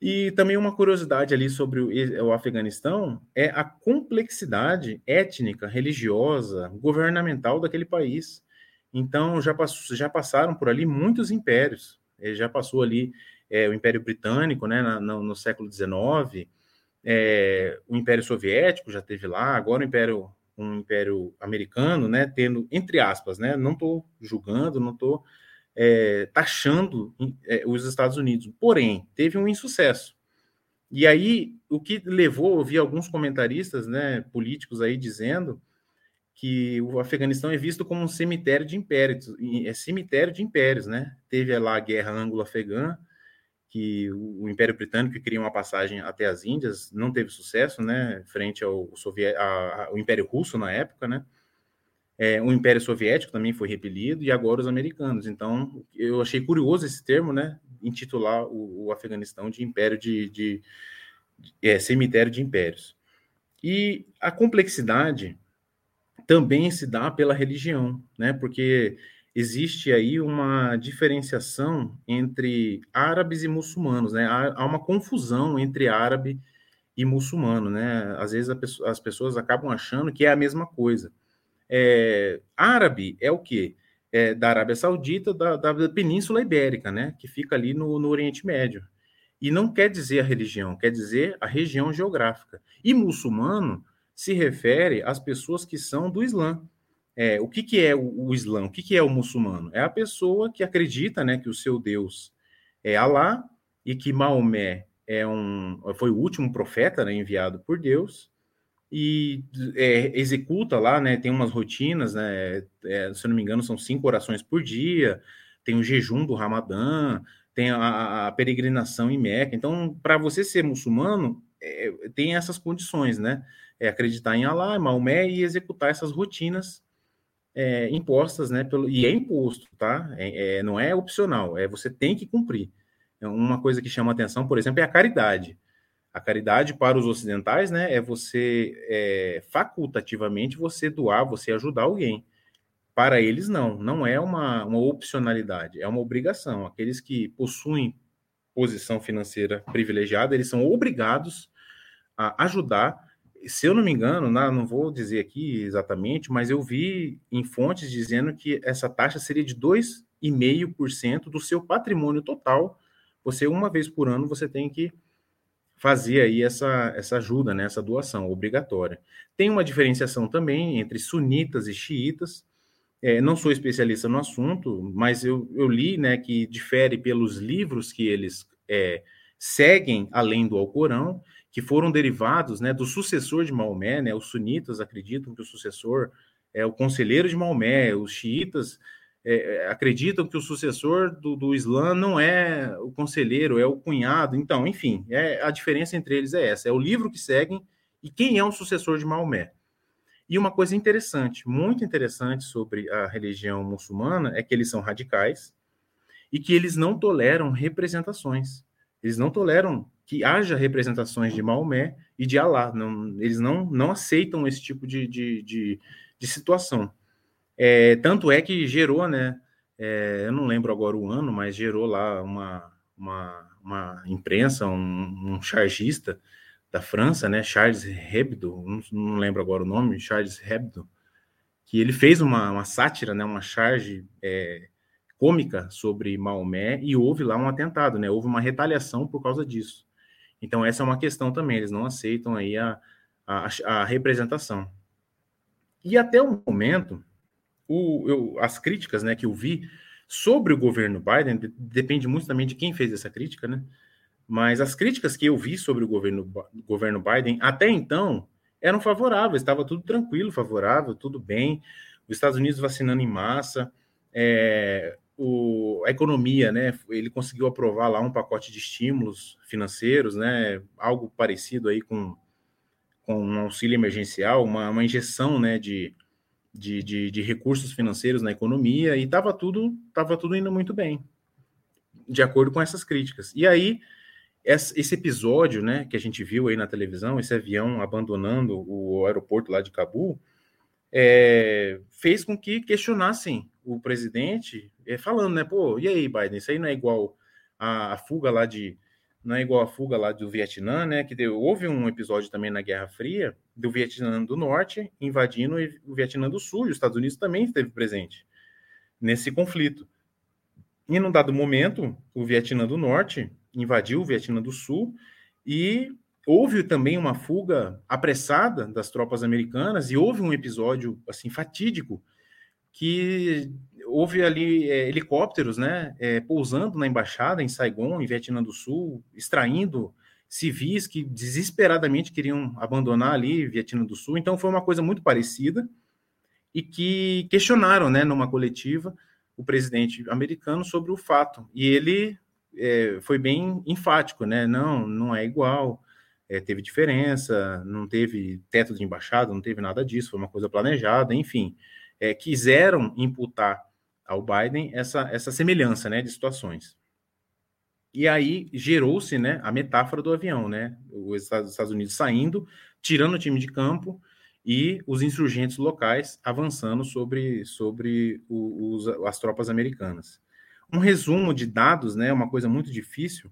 E também uma curiosidade ali sobre o, Afeganistão é a complexidade étnica, religiosa, governamental daquele país. Então já, já passaram por ali muitos impérios. Já passou ali é, o Império Britânico, né, no, no século XIX, é, o Império Soviético já teve lá, agora o Império um império americano, né, tendo, entre aspas, né, não estou julgando, não estou é, taxando é, os Estados Unidos, porém, teve um insucesso. E aí, o que levou, eu vi alguns comentaristas, né, políticos aí dizendo que o Afeganistão é visto como um cemitério de impérios, é cemitério de impérios, né? Teve lá a guerra anglo-afegã, que o Império Britânico queria uma passagem até as Índias, não teve sucesso, né? Frente ao, Sovié ao Império Russo na época, né? É, o Império Soviético também foi repelido e agora os americanos. Então, eu achei curioso esse termo, né? Intitular o, o Afeganistão de Império de, de, de é, cemitério de impérios. E a complexidade também se dá pela religião, né? Porque existe aí uma diferenciação entre árabes e muçulmanos, né? Há, uma confusão entre árabe e muçulmano, né? Às vezes pessoa, as pessoas acabam achando que é a mesma coisa. É, árabe é o quê? É da Arábia Saudita, da, da, Península Ibérica, né? Que fica ali no, no Oriente Médio. E não quer dizer a religião, quer dizer a região geográfica. E muçulmano se refere às pessoas que são do Islã. É, o que, que é o, o Islã? O que, que é o muçulmano? É a pessoa que acredita né, que o seu Deus é Alá e que Maomé é um, foi o último profeta né, enviado por Deus e é, executa lá, né, tem umas rotinas, né, é, se eu não me engano, são cinco orações por dia, tem o jejum do Ramadã, tem a, a peregrinação em Meca. Então, para você ser muçulmano, é, tem essas condições, né? é acreditar em Alá, Maomé e executar essas rotinas é, impostas, né? Pelo, e é imposto, tá? É, é, não é opcional, é você tem que cumprir. Uma coisa que chama atenção, por exemplo, é a caridade. A caridade para os ocidentais, né, é você é, facultativamente você doar, você ajudar alguém. Para eles, não, não é uma, uma opcionalidade, é uma obrigação. Aqueles que possuem posição financeira privilegiada, eles são obrigados a ajudar se eu não me engano, não vou dizer aqui exatamente, mas eu vi em fontes dizendo que essa taxa seria de 2,5% do seu patrimônio total. Você, uma vez por ano, você tem que fazer aí essa, essa ajuda, né, essa doação obrigatória. Tem uma diferenciação também entre sunitas e xiitas. É, não sou especialista no assunto, mas eu, eu li né, que difere pelos livros que eles é, seguem além do Alcorão que foram derivados né, do sucessor de Maomé, né, os sunitas acreditam que o sucessor é o conselheiro de Maomé, os xiitas é, é, acreditam que o sucessor do, do Islã não é o conselheiro, é o cunhado. Então, enfim, é, a diferença entre eles é essa: é o livro que seguem e quem é o sucessor de Maomé. E uma coisa interessante, muito interessante sobre a religião muçulmana é que eles são radicais e que eles não toleram representações. Eles não toleram que haja representações de Maomé e de Alá. Não, eles não, não aceitam esse tipo de, de, de, de situação. É, tanto é que gerou, né? É, eu não lembro agora o ano, mas gerou lá uma, uma, uma imprensa, um, um chargista da França, né? Charles Hebdo, não, não, lembro agora o nome, Charles Hebdo, que ele fez uma, uma sátira, né? Uma charge é, cômica sobre Maomé e houve lá um atentado, né? Houve uma retaliação por causa disso. Então, essa é uma questão também, eles não aceitam aí a, a, a representação. E até o momento, o, eu, as críticas né, que eu vi sobre o governo Biden, depende muito também de quem fez essa crítica, né? Mas as críticas que eu vi sobre o governo, governo Biden, até então, eram favoráveis, estava tudo tranquilo, favorável, tudo bem. Os Estados Unidos vacinando em massa, é, o, a economia, né? Ele conseguiu aprovar lá um pacote de estímulos financeiros, né? Algo parecido aí com, com um auxílio emergencial, uma, uma injeção, né? De, de, de, de recursos financeiros na economia e estava tudo, tava tudo indo muito bem, de acordo com essas críticas. E aí esse episódio, né? Que a gente viu aí na televisão, esse avião abandonando o aeroporto lá de Cabul, é, fez com que questionassem o presidente é, falando, né? Pô, e aí, Biden? Isso aí não é igual a, a, fuga lá de. Não é igual a fuga lá do Vietnã, né? Que deu, houve um episódio também na Guerra Fria do Vietnã do Norte invadindo o Vietnã do Sul, e os Estados Unidos também esteve presente nesse conflito. E num dado momento, o Vietnã do Norte invadiu o Vietnã do Sul e houve também uma fuga apressada das tropas americanas e houve um episódio assim fatídico que houve ali é, helicópteros, né, é, pousando na embaixada em Saigon, em Vietnã do Sul, extraindo civis que desesperadamente queriam abandonar ali Vietnã do Sul. Então foi uma coisa muito parecida. e que questionaram, né, numa coletiva, o presidente americano sobre o fato. E ele é, foi bem enfático, né? Não, não é igual, é, teve diferença, não teve teto de embaixada, não teve nada disso, foi uma coisa planejada, enfim. É, quiseram imputar ao Biden essa, essa semelhança né, de situações. E aí gerou-se né, a metáfora do avião, né? Os Estados Unidos saindo, tirando o time de campo e os insurgentes locais avançando sobre, sobre os, as tropas americanas. Um resumo de dados, né, uma coisa muito difícil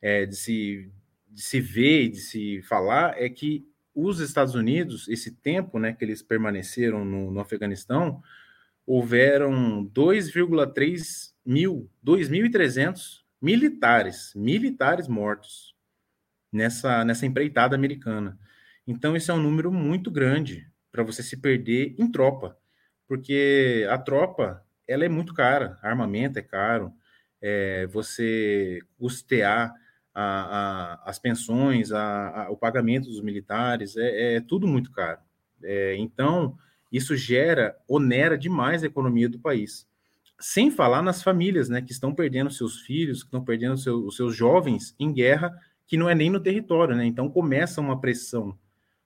é, de, se, de se ver e de se falar, é que os Estados Unidos, esse tempo né, que eles permaneceram no, no Afeganistão, houveram 2,3 mil, 2.300 militares, militares mortos nessa, nessa empreitada americana. Então, isso é um número muito grande para você se perder em tropa, porque a tropa ela é muito cara, armamento é caro, é, você custear a, a, as pensões, a, o pagamento dos militares, é, é tudo muito caro. É, então, isso gera, onera demais a economia do país. Sem falar nas famílias, né, que estão perdendo seus filhos, que estão perdendo seu, os seus jovens em guerra, que não é nem no território, né? Então começa uma pressão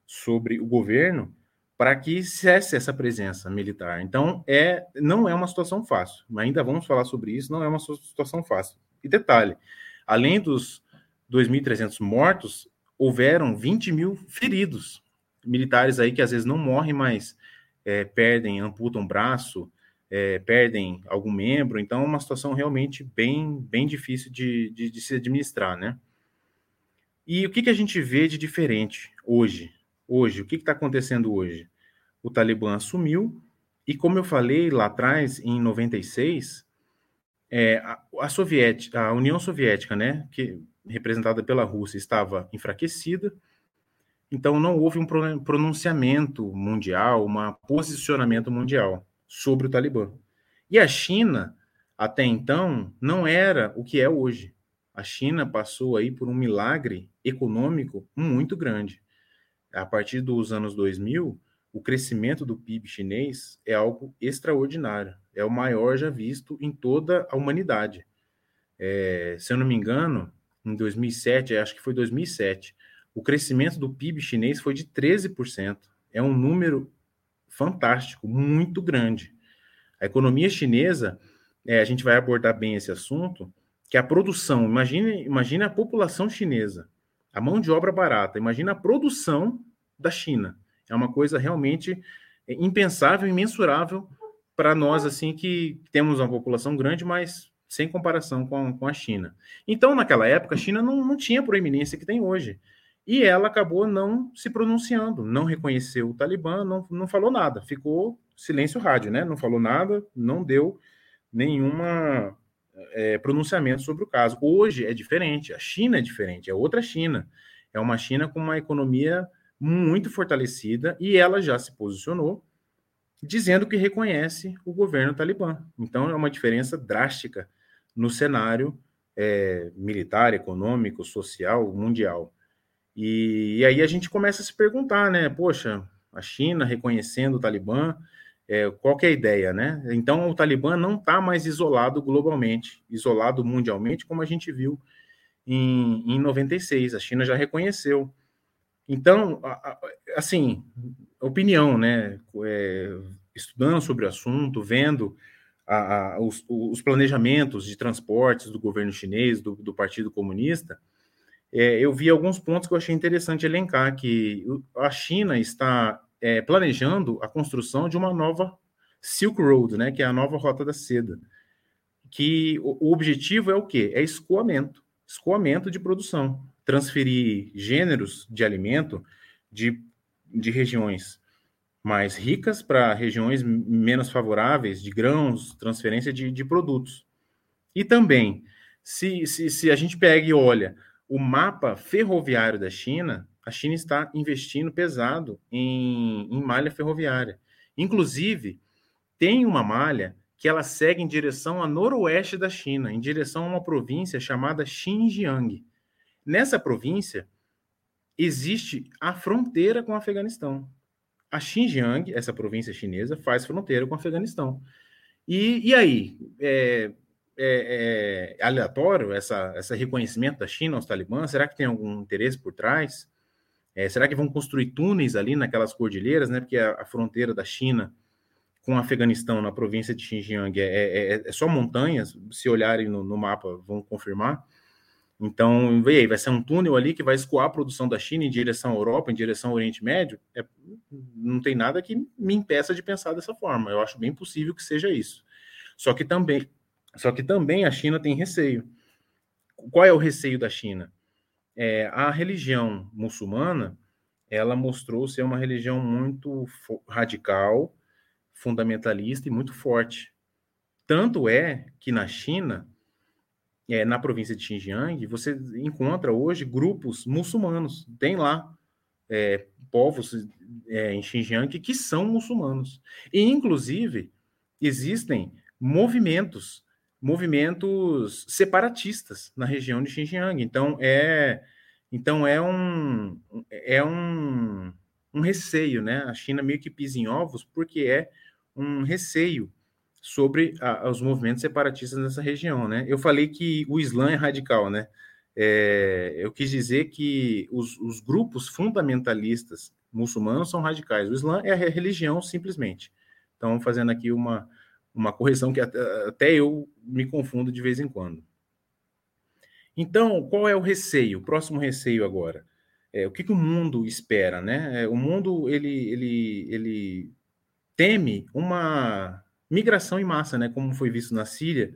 sobre o governo para que cesse essa presença militar. Então, é, não é uma situação fácil. Ainda vamos falar sobre isso, não é uma situação fácil. E detalhe, além dos 2.300 mortos, houveram 20 mil feridos, militares aí que às vezes não morrem, mas é, perdem, amputam braço, é, perdem algum membro, então é uma situação realmente bem, bem difícil de, de, de se administrar, né? E o que, que a gente vê de diferente hoje? Hoje, o que está acontecendo hoje? O Talibã assumiu, e como eu falei lá atrás, em 96, é, a, a, Soviética, a União Soviética, né, que representada pela Rússia, estava enfraquecida, então não houve um pronunciamento mundial, um posicionamento mundial sobre o Talibã. E a China, até então, não era o que é hoje. A China passou aí por um milagre econômico muito grande. A partir dos anos 2000, o crescimento do PIB chinês é algo extraordinário. É o maior já visto em toda a humanidade. É, se eu não me engano, em 2007, acho que foi 2007, o crescimento do PIB chinês foi de 13%. É um número fantástico, muito grande. A economia chinesa, é, a gente vai abordar bem esse assunto, que a produção, imagine, imagine a população chinesa, a mão de obra barata, imagine a produção da China. É uma coisa realmente é, impensável, imensurável para nós, assim, que temos uma população grande, mas sem comparação com, com a China. Então, naquela época, a China não, não tinha a proeminência que tem hoje. E ela acabou não se pronunciando, não reconheceu o Talibã, não, não falou nada, ficou silêncio rádio, né? Não falou nada, não deu nenhuma é, pronunciamento sobre o caso. Hoje é diferente, a China é diferente, é outra China. É uma China com uma economia muito fortalecida e ela já se posicionou dizendo que reconhece o governo talibã. Então é uma diferença drástica no cenário é, militar, econômico, social, mundial. E, e, aí a gente começa a se perguntar, né? Poxa, a China reconhecendo o Talibã, é, qual é a ideia, né? Então o Talibã não está mais isolado globalmente, isolado mundialmente, como a gente viu em, em 96. A China já reconheceu. Então, assim, opinião, né? É, estudando sobre o assunto, vendo a, a, os, os, planejamentos de transportes do governo chinês, do, do Partido Comunista, é, eu vi alguns pontos que eu achei interessante elencar, que a China está é, planejando a construção de uma nova Silk Road, né, que é a nova Rota da Seda, que o, o objetivo é o quê? É escoamento, escoamento de produção, transferir gêneros de alimento de, de regiões mais ricas para regiões menos favoráveis, de grãos, transferência de, de produtos. E também, se, se, se a gente pega e olha o mapa ferroviário da China, a China está investindo pesado em, em malha ferroviária. Inclusive, tem uma malha que ela segue em direção a noroeste da China, em direção a uma província chamada Xinjiang. Nessa província existe a fronteira com o Afeganistão. A Xinjiang, essa província chinesa, faz fronteira com o Afeganistão. E, e aí? É, é, é aleatório essa, esse reconhecimento da China aos talibãs? Será que tem algum interesse por trás? É, será que vão construir túneis ali naquelas cordilheiras, né? Porque a, a fronteira da China com o Afeganistão na província de Xinjiang é, é, é, é só montanhas, se olharem no, no, mapa vão confirmar. Então, vê aí, vai ser um túnel ali que vai escoar a produção da China em direção à Europa, em direção ao Oriente Médio. É, não tem nada que me impeça de pensar dessa forma. Eu acho bem possível que seja isso. Só que também, só que também a China tem receio. Qual é o receio da China? É, a religião muçulmana, ela mostrou ser uma religião muito radical, fundamentalista e muito forte. Tanto é que na China, é, na província de Xinjiang, você encontra hoje grupos muçulmanos. Tem lá é, povos é, em Xinjiang que são muçulmanos. E, inclusive, existem movimentos, movimentos separatistas na região de Xinjiang. Então, é, então é um, é um, um receio, né? A China meio que pisa em ovos porque é um receio sobre a, os movimentos separatistas nessa região, né? Eu falei que o Islã é radical, né? É, eu quis dizer que os, os, grupos fundamentalistas muçulmanos são radicais. O Islã é a religião, simplesmente. Então, fazendo aqui uma, uma correção que até, até eu me confundo de vez em quando. Então, qual é o receio? O próximo receio agora. É, o que, que o mundo espera, né? É, o mundo, ele, ele, ele teme uma migração em massa, né, como foi visto na Síria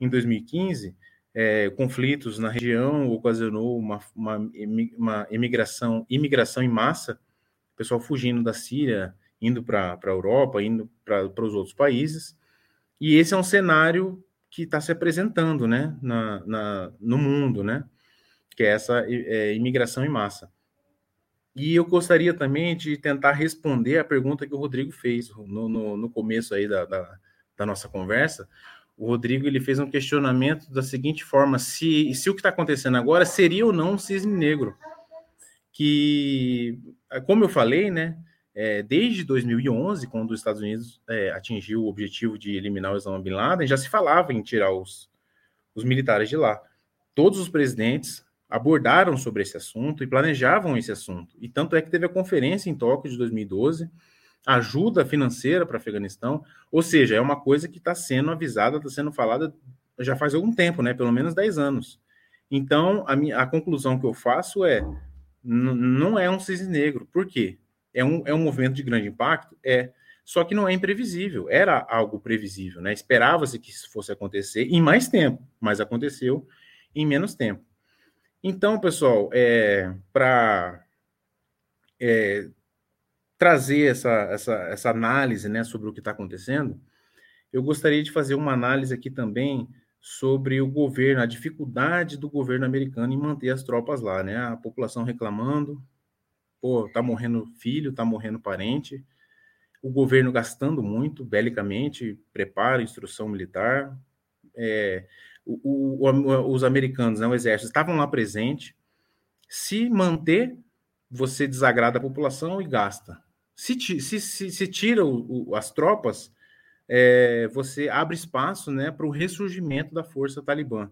em 2015, é, conflitos na região ocasionou uma, uma, uma imigração, imigração em massa, o pessoal fugindo da Síria, indo para a Europa, indo para os outros países, e esse é um cenário que está se apresentando né, na, na, no mundo, né, que é essa é, imigração em massa. E eu gostaria também de tentar responder a pergunta que o Rodrigo fez no, no, no começo aí da, da, da, nossa conversa. O Rodrigo ele fez um questionamento da seguinte forma: se, se o que está acontecendo agora seria ou não um cisne negro? Que, como eu falei, né, é, desde 2011, quando os Estados Unidos é, atingiu o objetivo de eliminar o Osama Bin Laden, já se falava em tirar os, os militares de lá. Todos os presidentes abordaram sobre esse assunto e planejavam esse assunto. E tanto é que teve a conferência em Tóquio de 2012, ajuda financeira para o Afeganistão, ou seja, é uma coisa que está sendo avisada, está sendo falada já faz algum tempo, né? Pelo menos 10 anos. Então, a, minha, a conclusão que eu faço é: não é um cisne negro. Por quê? É um, é um movimento de grande impacto? É. Só que não é imprevisível. Era algo previsível, né? Esperava-se que isso fosse acontecer em mais tempo, mas aconteceu em menos tempo. Então, pessoal, é, para é, trazer essa, essa, essa análise né, sobre o que está acontecendo, eu gostaria de fazer uma análise aqui também sobre o governo, a dificuldade do governo americano em manter as tropas lá, né? A população reclamando, pô, tá morrendo filho, tá morrendo parente, o governo gastando muito, belicamente, preparo, instrução militar, é, o, o, os americanos, né, o exército, estavam lá presentes. Se manter, você desagrada a população e gasta. Se, se, se, se tira o, as tropas, é, você abre espaço né, para o ressurgimento da força talibã.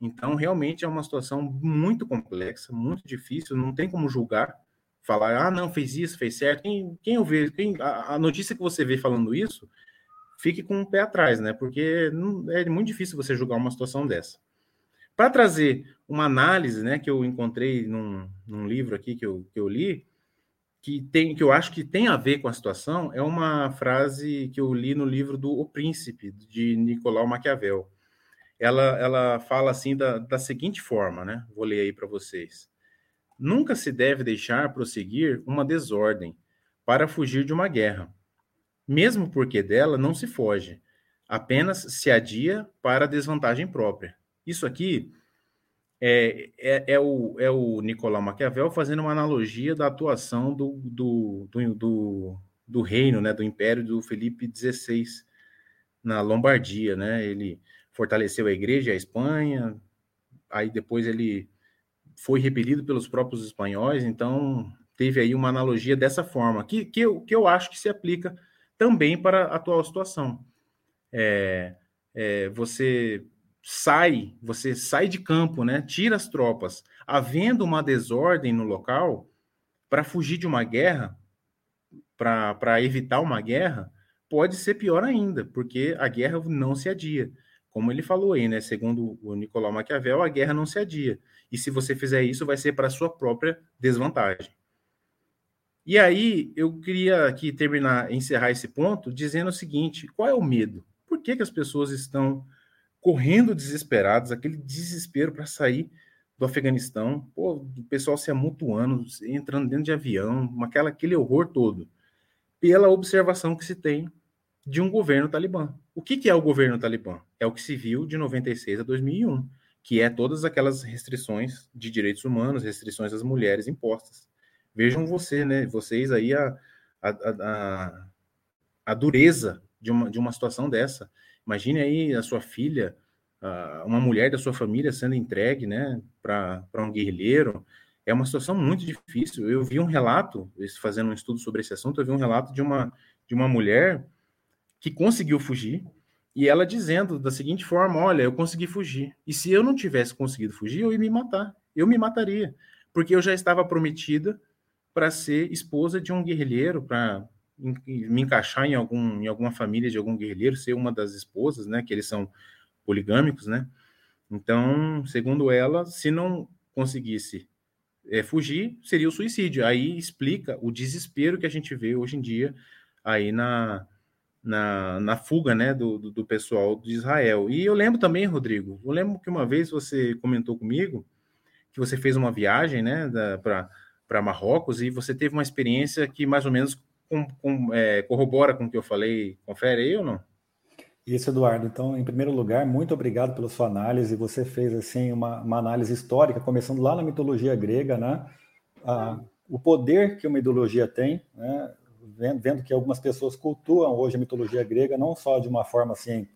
Então, realmente é uma situação muito complexa, muito difícil, não tem como julgar, falar, ah, não, fez isso, fez certo. Quem, quem eu vejo, quem, a, a notícia que você vê falando isso fique com o pé atrás, né? Porque não, é muito difícil você julgar uma situação dessa. Para trazer uma análise, né, que eu encontrei num, num, livro aqui que eu, que eu li, que tem, que eu acho que tem a ver com a situação, é uma frase que eu li no livro do O Príncipe de Nicolau Maquiavel. Ela, ela fala assim da, da seguinte forma, né? Vou ler aí para vocês. Nunca se deve deixar prosseguir uma desordem para fugir de uma guerra mesmo porque dela não se foge, apenas se adia para desvantagem própria. Isso aqui é, é, é, o, é o Nicolau Maquiavel fazendo uma analogia da atuação do, do, do, do, do reino, né, do império do Felipe XVI na Lombardia. Né? Ele fortaleceu a igreja a Espanha, aí depois ele foi repelido pelos próprios espanhóis, então teve aí uma analogia dessa forma, que, que, eu, que eu acho que se aplica também para a atual situação. É, é, você sai, você sai de campo, né? Tira as tropas, havendo uma desordem no local para fugir de uma guerra, para evitar uma guerra, pode ser pior ainda, porque a guerra não se adia. Como ele falou aí, né? Segundo o Nicolau Maquiavel, a guerra não se adia. E se você fizer isso, vai ser para sua própria desvantagem. E aí, eu queria aqui terminar, encerrar esse ponto, dizendo o seguinte: qual é o medo? Por que, que as pessoas estão correndo desesperadas, aquele desespero para sair do Afeganistão, pô, o pessoal se amontoando, entrando dentro de avião, aquela, aquele horror todo, pela observação que se tem de um governo talibã. O que, que é o governo talibã? É o que se viu de 96 a 2001, que é todas aquelas restrições de direitos humanos, restrições às mulheres impostas. Vejam você, né, vocês aí a, a, a, a dureza de uma, de uma situação dessa. Imagine aí a sua filha, uma mulher da sua família sendo entregue né, para um guerrilheiro. É uma situação muito difícil. Eu vi um relato, fazendo um estudo sobre esse assunto, eu vi um relato de uma, de uma mulher que conseguiu fugir e ela dizendo da seguinte forma: Olha, eu consegui fugir. E se eu não tivesse conseguido fugir, eu ia me matar. Eu me mataria. Porque eu já estava prometida para ser esposa de um guerrilheiro, para me encaixar em, algum, em alguma família de algum guerrilheiro, ser uma das esposas, né? Que eles são poligâmicos, né? Então, segundo ela, se não conseguisse é, fugir, seria o suicídio. Aí explica o desespero que a gente vê hoje em dia aí na, na, na fuga né, do, do, do, pessoal de Israel. E eu lembro também, Rodrigo, eu lembro que uma vez você comentou comigo que você fez uma viagem né, para para Marrocos e você teve uma experiência que mais ou menos com, com, é, corrobora com o que eu falei. Confere aí ou não? Isso, Eduardo. Então, em primeiro lugar, muito obrigado pela sua análise. Você fez assim uma, uma análise histórica, começando lá na mitologia grega, né? Ah, o poder que uma ideologia tem, né? Vendo, vendo, que algumas pessoas cultuam hoje a mitologia grega não só de uma forma assim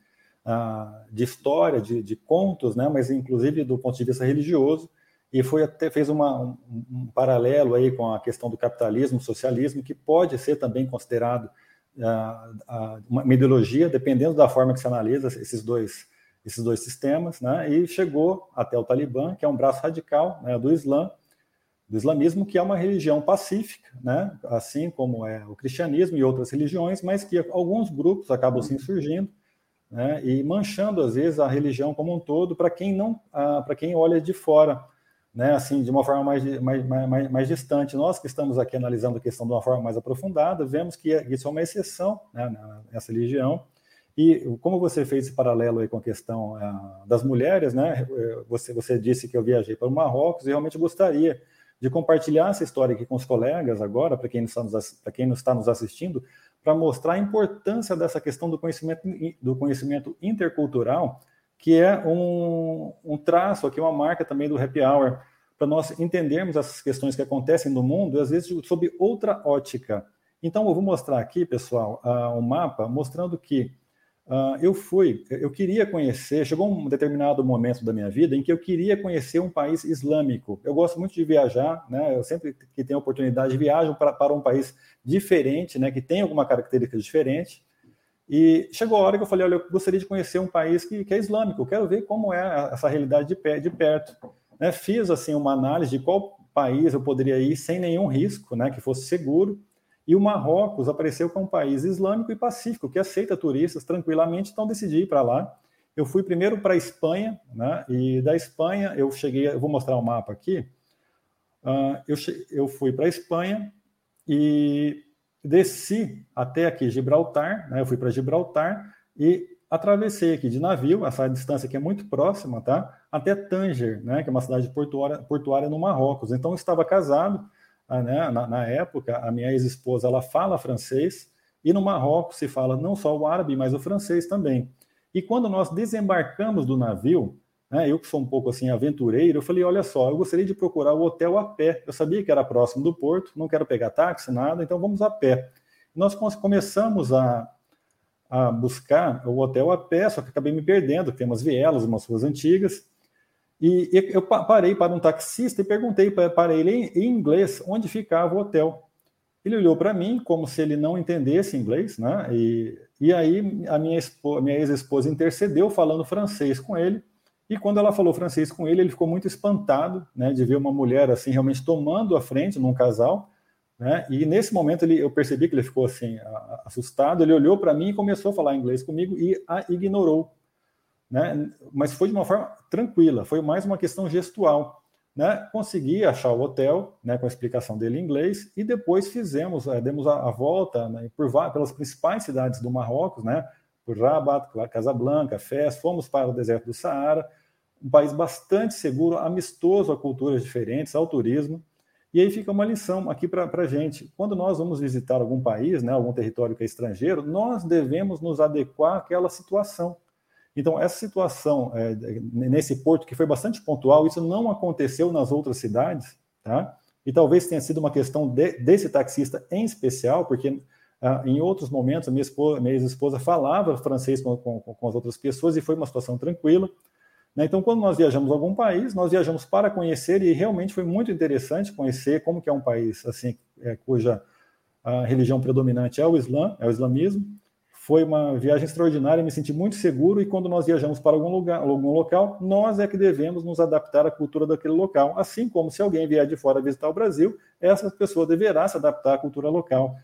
ah, de história, de, de contos, né? Mas inclusive do ponto de vista religioso e foi até fez uma, um, um, paralelo aí com a questão do capitalismo, socialismo, que pode ser também considerado uh, uh, uma ideologia, dependendo da forma que se analisa esses dois esses dois sistemas, né? E chegou até o Talibã, que é um braço radical né, do Islã, do islamismo, que é uma religião pacífica, né? Assim como é o cristianismo e outras religiões, mas que alguns grupos acabam se insurgindo né, e manchando às vezes a religião como um todo para quem não, uh, para quem olha de fora né, assim, de uma forma mais, mais, mais, mais, distante. Nós que estamos aqui analisando a questão de uma forma mais aprofundada, vemos que isso é uma exceção né, nessa religião. E como você fez esse paralelo aí com a questão uh, das mulheres, né, você, você disse que eu viajei para o Marrocos e realmente gostaria de compartilhar essa história aqui com os colegas agora, para quem, para quem não está nos assistindo, para mostrar a importância dessa questão do conhecimento, do conhecimento intercultural que é um, um traço aqui, uma marca também do happy hour, para nós entendermos essas questões que acontecem no mundo, às vezes sob outra ótica. Então, eu vou mostrar aqui, pessoal, uh, um mapa mostrando que uh, eu fui, eu queria conhecer, chegou um determinado momento da minha vida em que eu queria conhecer um país islâmico. Eu gosto muito de viajar, né? Eu sempre que tenho oportunidade viajo para, para um país diferente, né? Que tem alguma característica diferente. E chegou a hora que eu falei, olha, eu gostaria de conhecer um país que, que é islâmico, eu quero ver como é essa realidade de, pé, de perto. Né? Fiz assim uma análise de qual país eu poderia ir sem nenhum risco, né, que fosse seguro. E o Marrocos apareceu como um país islâmico e pacífico, que aceita turistas tranquilamente, então decidi ir para lá. Eu fui primeiro para a Espanha, né, e da Espanha eu cheguei, eu vou mostrar o um mapa aqui. Uh, eu, eu fui para a Espanha e desci até aqui Gibraltar, né? Eu fui para Gibraltar e atravessei aqui de navio, essa distância aqui é muito próxima, tá? Até Tanger, né? Que é uma cidade portuária, portuária no Marrocos. Então, estava casado, ah, né? Na, na época, a minha ex-esposa, ela fala francês e no Marrocos se fala não só o árabe, mas o francês também. E quando nós desembarcamos do navio, né, eu que sou um pouco assim aventureiro, eu falei, olha só, eu gostaria de procurar o hotel a pé. Eu sabia que era próximo do porto, não quero pegar táxi, nada, então vamos a pé. Nós começamos a, a buscar o hotel a pé, só que acabei me perdendo, tem umas vielas, umas ruas antigas. E eu parei para um taxista e perguntei para ele em inglês onde ficava o hotel. Ele olhou para mim como se ele não entendesse inglês, né? E, e aí a minha, minha ex-esposa intercedeu falando francês com ele. E quando ela falou francês com ele, ele ficou muito espantado, né, de ver uma mulher assim realmente tomando a frente num casal, né? E nesse momento ele, eu percebi que ele ficou assim assustado. Ele olhou para mim e começou a falar inglês comigo e a ignorou né? Mas foi de uma forma tranquila, foi mais uma questão gestual, né? Consegui achar o hotel, né? Com a explicação dele em inglês e depois fizemos, é, demos a, a volta né, por pelas principais cidades do Marrocos, né? Por Rabat, Casablanca, Fez, fomos para o deserto do Saara, um país bastante seguro, amistoso a culturas diferentes, ao turismo. E aí fica uma lição aqui para a gente. Quando nós vamos visitar algum país, né, algum território que é estrangeiro, nós devemos nos adequar àquela situação. Então, essa situação é, nesse porto, que foi bastante pontual, isso não aconteceu nas outras cidades, tá? E talvez tenha sido uma questão de, desse taxista em especial, porque ah, em outros momentos a minha, esposa, minha ex-esposa falava francês com, com, com, as outras pessoas e foi uma situação tranquila. Né? Então, quando nós viajamos a algum país, nós viajamos para conhecer e realmente foi muito interessante conhecer como que é um país assim é, cuja religião predominante é o Islã, é o islamismo, foi uma viagem extraordinária, me senti muito seguro e quando nós viajamos para algum lugar, algum local, nós é que devemos nos adaptar à cultura daquele local, assim como se alguém vier de fora visitar o Brasil, essa pessoa deverá se adaptar à cultura local.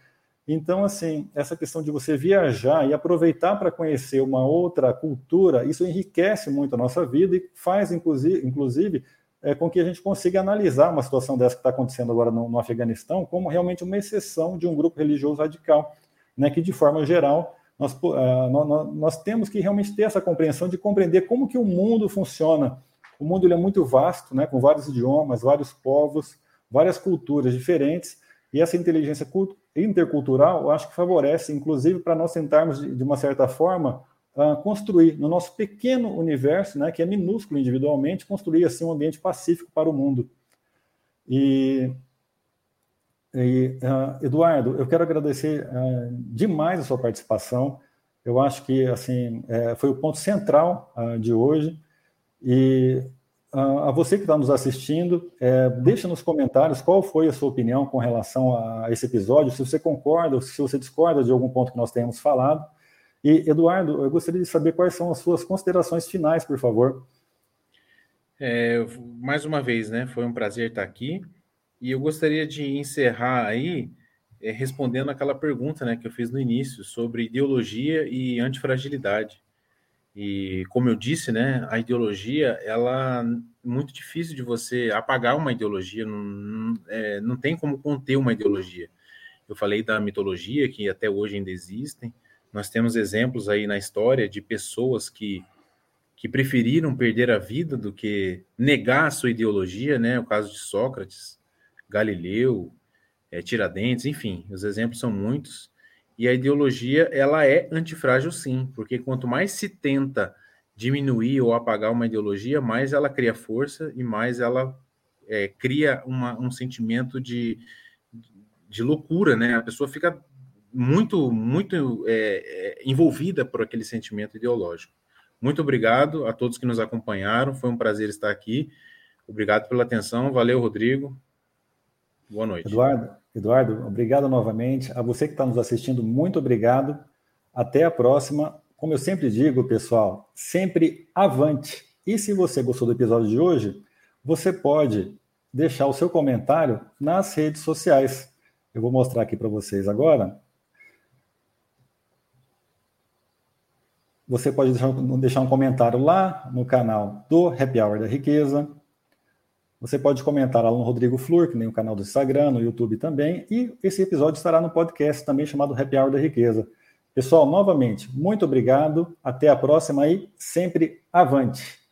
Então, assim, essa questão de você viajar e aproveitar para conhecer uma outra cultura, isso enriquece muito a nossa vida e faz, inclusive, inclusive é, com que a gente consiga analisar uma situação dessa que está acontecendo agora no, no Afeganistão como realmente uma exceção de um grupo religioso radical, né, que, de forma geral, nós, uh, nós, nós, temos que realmente ter essa compreensão de compreender como que o mundo funciona. O mundo é muito vasto, né, com vários idiomas, vários povos, várias culturas diferentes, e essa inteligência intercultural, acho que favorece, inclusive, para nós tentarmos, de, uma certa forma, uh, construir no nosso pequeno universo, né, que é minúsculo individualmente, construir assim um ambiente pacífico para o mundo. E e, uh, Eduardo, eu quero agradecer uh, demais a sua participação. Eu acho que assim é, foi o ponto central uh, de hoje. E a você que está nos assistindo, é, deixa nos comentários qual foi a sua opinião com relação a esse episódio, se você concorda ou se você discorda de algum ponto que nós tenhamos falado. E, Eduardo, eu gostaria de saber quais são as suas considerações finais, por favor. É, mais uma vez, né? Foi um prazer estar aqui. E eu gostaria de encerrar aí é, respondendo aquela pergunta né, que eu fiz no início sobre ideologia e antifragilidade. E como eu disse, né, a ideologia ela é muito difícil de você apagar uma ideologia, não, é, não tem como conter uma ideologia. Eu falei da mitologia, que até hoje ainda existem. Nós temos exemplos aí na história de pessoas que, que preferiram perder a vida do que negar a sua ideologia, né? O caso de Sócrates, Galileu, é, Tiradentes, enfim, os exemplos são muitos. E a ideologia, ela é antifrágil sim, porque quanto mais se tenta diminuir ou apagar uma ideologia, mais ela cria força e mais ela é, cria uma, um sentimento de, de loucura, né? A pessoa fica muito, muito é, é, envolvida por aquele sentimento ideológico. Muito obrigado a todos que nos acompanharam, foi um prazer estar aqui. Obrigado pela atenção, valeu, Rodrigo. Boa noite. Eduardo, Eduardo, obrigado novamente. A você que está nos assistindo, muito obrigado. Até a próxima. Como eu sempre digo, pessoal, sempre avante. E se você gostou do episódio de hoje, você pode deixar o seu comentário nas redes sociais. Eu vou mostrar aqui para vocês agora. Você pode deixar um comentário lá no canal do Happy Hour da Riqueza, você pode comentar lá no Rodrigo Flur, que nem o canal do Instagram, no YouTube também, e esse episódio estará no podcast também chamado Happy Hour da Riqueza. Pessoal, novamente, muito obrigado, até a próxima e sempre avante!